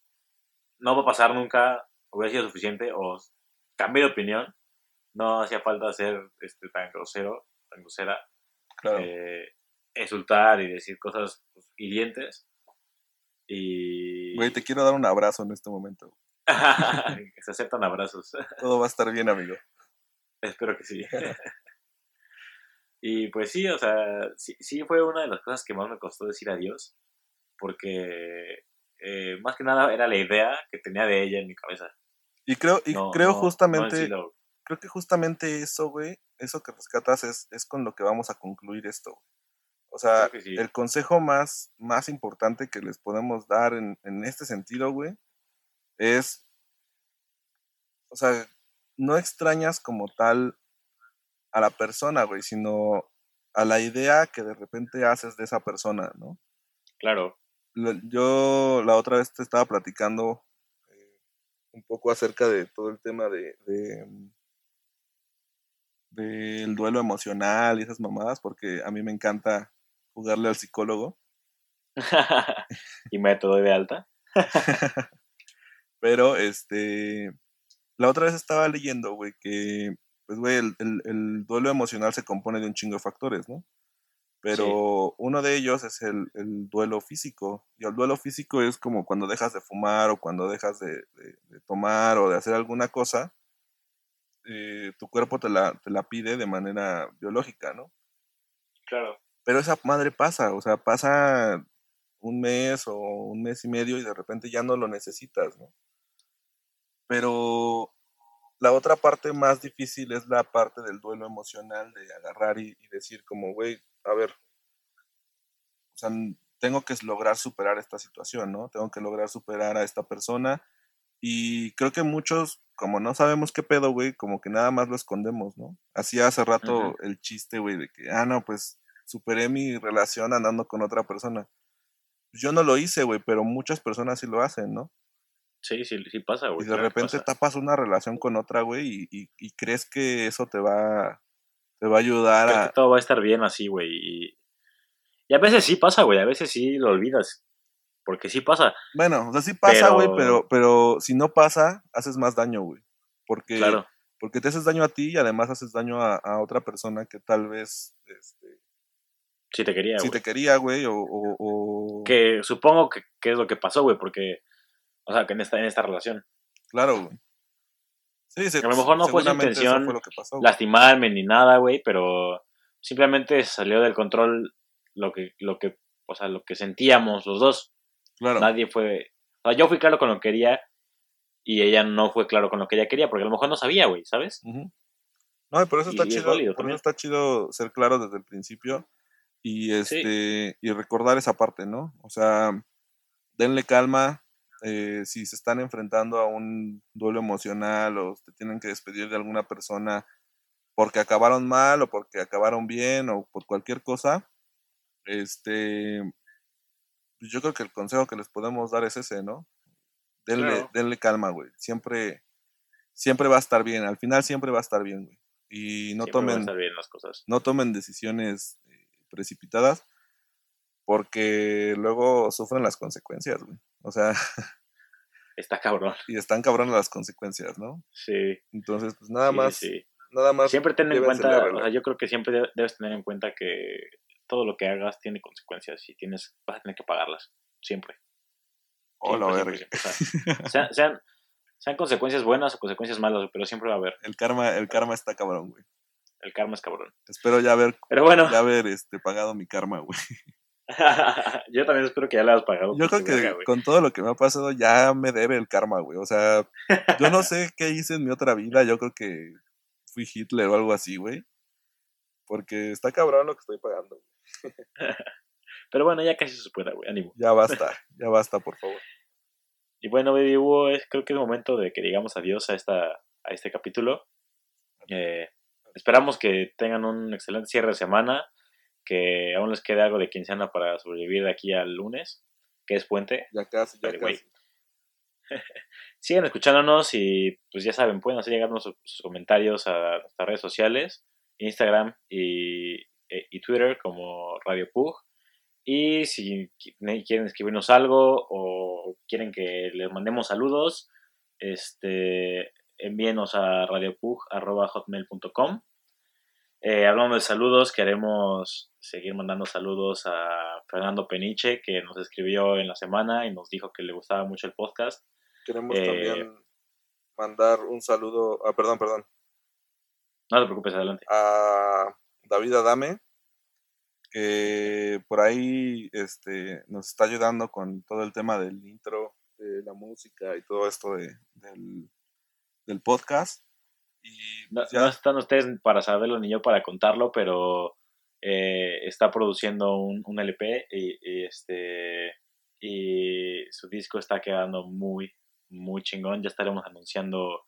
[SPEAKER 2] No va a pasar nunca, hubiera sido suficiente, o cambio de opinión. No hacía falta ser este, tan grosero, tan grosera,
[SPEAKER 4] claro.
[SPEAKER 2] eh, insultar y decir cosas pues, hirientes. Y.
[SPEAKER 4] Güey, te quiero dar un abrazo en este momento.
[SPEAKER 2] se aceptan abrazos.
[SPEAKER 4] Todo va a estar bien, amigo.
[SPEAKER 2] Espero que sí. y pues sí, o sea, sí, sí fue una de las cosas que más me costó decir adiós, porque eh, más que nada era la idea que tenía de ella en mi cabeza.
[SPEAKER 4] Y creo, y
[SPEAKER 2] No-
[SPEAKER 4] creo
[SPEAKER 2] no-
[SPEAKER 4] justamente, creo que justamente eso, güey, eso que rescatas es, es con lo que vamos a concluir esto. güey. O sea,
[SPEAKER 2] sí.
[SPEAKER 4] el consejo más, más importante que les podemos dar en, en este sentido, güey, es, o sea, no extrañas como tal a la persona, güey, sino a la idea que de repente haces de esa persona, ¿no?
[SPEAKER 2] Claro.
[SPEAKER 4] Yo la otra vez te estaba platicando eh, un poco acerca de todo el tema de, de, mm, del duelo emocional y esas mamadas, porque a mí me encanta jugarle al psicólogo,
[SPEAKER 2] y método de alta.
[SPEAKER 4] pero este, la otra vez estaba leyendo, güey, que, pues, güey, el, el- el duelo emocional se compone de un chingo de factores, ¿no? Pero uno de ellos es el, el duelo físico. Y el duelo físico es como cuando dejas de fumar o cuando dejas de, de- de tomar o de hacer alguna cosa, eh, tu cuerpo te la, te la pide de manera biológica, ¿no?
[SPEAKER 2] Claro.
[SPEAKER 4] Pero esa madre pasa, o sea, pasa un mes o un mes y medio y de repente ya no lo necesitas, ¿no? Pero la otra parte más difícil es la parte del duelo emocional, de agarrar y, y decir como, güey, a ver, o sea, tengo que lograr superar esta situación, ¿no? Tengo que lograr superar a esta persona. Y creo que muchos, como no sabemos qué pedo, güey, como que nada más lo escondemos, ¿no? Hacía hace rato
[SPEAKER 2] Ujú.
[SPEAKER 4] el chiste, güey, de que, ah, no, pues superé mi relación andando con otra persona. Yo no lo hice, güey, pero muchas personas sí lo hacen, ¿no?
[SPEAKER 2] Sí, sí, sí pasa, güey.
[SPEAKER 4] Y de
[SPEAKER 2] claro
[SPEAKER 4] repente tapas una relación con otra, güey, y, y- y crees que eso te va, te va a ayudar
[SPEAKER 2] Creo
[SPEAKER 4] a...
[SPEAKER 2] que todo va a estar bien así, güey. Y, y a veces sí pasa, güey. A veces sí lo olvidas. Porque sí pasa.
[SPEAKER 4] Bueno, o sea, sí pasa, güey,
[SPEAKER 2] Pero-
[SPEAKER 4] pero, pero si no pasa, haces más daño, güey. Porque,
[SPEAKER 2] Claro.
[SPEAKER 4] porque te haces daño a ti y además haces daño a, a otra persona que tal vez este,
[SPEAKER 2] Sí te quería, güey.
[SPEAKER 4] te quería, güey, o, o- o-
[SPEAKER 2] Que supongo que, que es lo que pasó, güey. Porque, o sea, que en esta, en esta relación.
[SPEAKER 4] Claro, güey. Sí, se-
[SPEAKER 2] A lo mejor no fue su intención
[SPEAKER 4] fue pasó.
[SPEAKER 2] Lastimarme ni nada, güey. Pero simplemente salió del control lo que, lo que, o sea, lo que sentíamos los dos.
[SPEAKER 4] Claro.
[SPEAKER 2] Nadie fue. O sea, yo fui claro con lo que quería. Y ella no fue claro con lo que ella quería. Porque a lo mejor no sabía, güey, ¿sabes?
[SPEAKER 4] Ujú. No, y por eso está
[SPEAKER 2] es
[SPEAKER 4] chido,
[SPEAKER 2] válido
[SPEAKER 4] por eso está chido ser claro desde el principio y este y recordar esa parte, ¿no? O sea, denle calma eh, si se están enfrentando a un duelo emocional o te tienen que despedir de alguna persona porque acabaron mal o porque acabaron bien o por cualquier cosa, este, pues yo creo que el consejo que les podemos dar es ese, ¿no? Denle,
[SPEAKER 2] Claro.
[SPEAKER 4] denle calma, güey. Siempre, siempre va a estar bien. Al final siempre va a estar bien, güey. Y no
[SPEAKER 2] Siempre
[SPEAKER 4] tomen,
[SPEAKER 2] bien las cosas.
[SPEAKER 4] no tomen decisiones precipitadas porque luego sufren las consecuencias, güey. O sea,
[SPEAKER 2] Está cabrón.
[SPEAKER 4] y están cabronas las consecuencias, ¿no?
[SPEAKER 2] Sí.
[SPEAKER 4] Entonces, pues nada
[SPEAKER 2] sí,
[SPEAKER 4] más,
[SPEAKER 2] sí.
[SPEAKER 4] nada más.
[SPEAKER 2] Siempre ten en cuenta, o sea, yo creo que siempre de- debes tener en cuenta que todo lo que hagas tiene consecuencias y tienes, vas a tener que pagarlas. Siempre.
[SPEAKER 4] Oh, la
[SPEAKER 2] Siempre,
[SPEAKER 4] verga.
[SPEAKER 2] O sea, sean, sean, sean consecuencias buenas o consecuencias malas, pero siempre va a haber.
[SPEAKER 4] El karma, el karma está cabrón, güey.
[SPEAKER 2] El karma es cabrón.
[SPEAKER 4] Espero ya haber,
[SPEAKER 2] Pero bueno,
[SPEAKER 4] ya haber este, pagado mi karma, güey.
[SPEAKER 2] yo también espero que ya le hayas pagado.
[SPEAKER 4] Yo creo que
[SPEAKER 2] verga,
[SPEAKER 4] con todo lo que me ha pasado ya me debe el karma, güey. O sea, yo no sé qué hice en mi otra vida. Yo creo que fui Hitler o algo así, güey. Porque está cabrón lo que estoy pagando. güey.
[SPEAKER 2] Pero bueno, ya casi se supera, güey, ánimo.
[SPEAKER 4] Ya basta, ya basta, por favor.
[SPEAKER 2] Y bueno, Baby Hugo, es, creo que es momento de que digamos adiós a, esta, a este capítulo. Eh, esperamos que tengan un excelente cierre de semana, que aún les quede algo de quincena para sobrevivir de aquí al lunes, que es puente.
[SPEAKER 4] Ya casi, ya
[SPEAKER 2] Pero,
[SPEAKER 4] casi.
[SPEAKER 2] Sigan escuchándonos y pues ya saben, pueden hacer llegarnos sus, sus comentarios a nuestras redes sociales, Instagram y, e- y Twitter como Radio Pug. Y si quieren escribirnos algo o quieren que les mandemos saludos, este, envíenos a radiopug.hotmail.com. Eh, hablando de saludos, queremos seguir mandando saludos a Fernando Peniche, que nos escribió en la semana y nos dijo que le gustaba mucho el podcast.
[SPEAKER 4] Queremos
[SPEAKER 2] Eh,
[SPEAKER 4] también mandar un saludo, ah, perdón, perdón,
[SPEAKER 2] No te preocupes, adelante.
[SPEAKER 4] a David Adame, que por ahí este, nos está ayudando con todo el tema del intro, de la música y todo esto de, del, del podcast. Y
[SPEAKER 2] No,
[SPEAKER 4] pues ya,
[SPEAKER 2] no están ustedes para saberlo ni yo para contarlo, pero eh, está produciendo un, un LP y, y, este y su disco está quedando muy muy chingón. Ya estaremos anunciando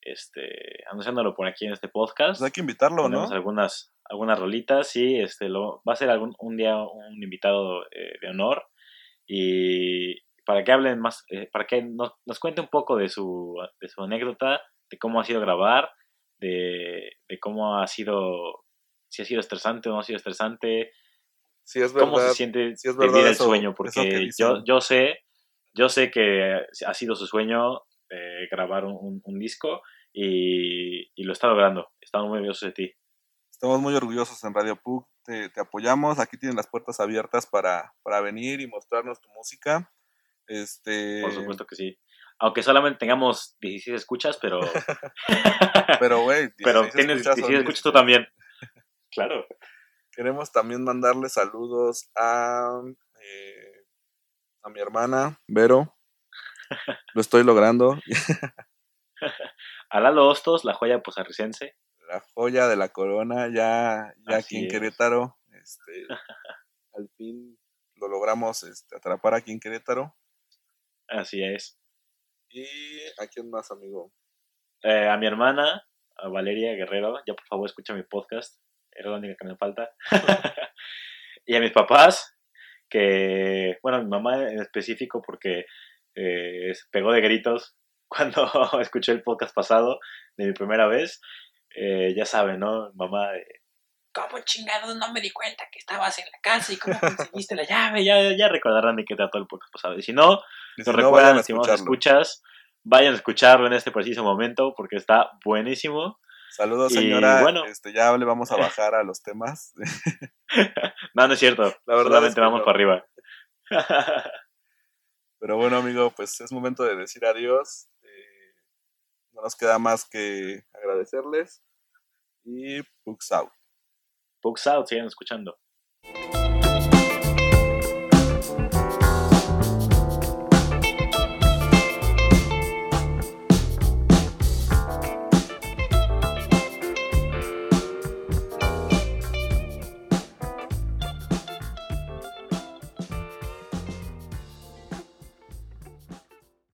[SPEAKER 2] este anunciándolo por aquí en este podcast.
[SPEAKER 4] pues hay que invitarlo, ¿no?
[SPEAKER 2] Ponemos algunas algunas rolitas y este lo va a ser algún un día un invitado eh, de honor y para que hablen más eh, para que nos, nos cuente un poco de su de su anécdota de cómo ha sido grabar de, de cómo ha sido si ha sido estresante o no ha sido estresante.
[SPEAKER 4] Es
[SPEAKER 2] cómo se siente
[SPEAKER 4] es verdad
[SPEAKER 2] vivir el
[SPEAKER 4] eso-
[SPEAKER 2] sueño porque yo yo sé yo sé que ha sido su sueño eh, grabar un, disco y, y lo está logrando estamos muy orgullosos de ti.
[SPEAKER 4] Estamos muy orgullosos en Radio Pug, te, te apoyamos, aquí tienen las puertas abiertas para, para venir y mostrarnos tu música. Este,
[SPEAKER 2] Por supuesto que sí. Aunque solamente tengamos 16 escuchas, pero,
[SPEAKER 4] Pero, güey,
[SPEAKER 2] pero
[SPEAKER 4] 16
[SPEAKER 2] tienes
[SPEAKER 4] escuchas son
[SPEAKER 2] 16 escuchas tú
[SPEAKER 4] 16.
[SPEAKER 2] también. Claro.
[SPEAKER 4] Queremos también mandarle saludos a, eh, a mi hermana, Vero. Lo estoy logrando.
[SPEAKER 2] A Lalo Hostos, la joya posarricense.
[SPEAKER 4] La joya de la corona, ya, ya
[SPEAKER 2] Así
[SPEAKER 4] aquí en
[SPEAKER 2] es.
[SPEAKER 4] Querétaro. Este, al fin lo logramos este, atrapar aquí en Querétaro.
[SPEAKER 2] Así es.
[SPEAKER 4] ¿Y a quién más, amigo?
[SPEAKER 2] Eh, a mi hermana, a Valeria Guerrero, ya por favor escucha mi podcast. Era la única que me falta. y a mis papás, que, bueno, a mi mamá en específico, porque eh, se pegó de gritos cuando escuché el podcast pasado de mi primera vez. Eh, ya saben, ¿no? Mamá, eh, ¿cómo chingados no me di cuenta que estabas en la casa y cómo conseguiste la llave? Ya, ya recordarán de qué trató el podcast pasado. Y si no,
[SPEAKER 4] Y si no,
[SPEAKER 2] recuerdan, estimados
[SPEAKER 4] escucharlo.
[SPEAKER 2] escuchas, vayan a escucharlo en este preciso momento porque está buenísimo.
[SPEAKER 4] Saludos,
[SPEAKER 2] Y
[SPEAKER 4] señora.
[SPEAKER 2] bueno.
[SPEAKER 4] Este, ya le vamos a bajar a los temas.
[SPEAKER 2] No, no es cierto.
[SPEAKER 4] La verdad
[SPEAKER 2] Solamente
[SPEAKER 4] es que
[SPEAKER 2] vamos
[SPEAKER 4] no.
[SPEAKER 2] para arriba.
[SPEAKER 4] Pero bueno, amigo, pues es momento de decir adiós. Eh, no nos queda más que agradecerles. Y Pugs out.
[SPEAKER 2] Folks out, sigan escuchando.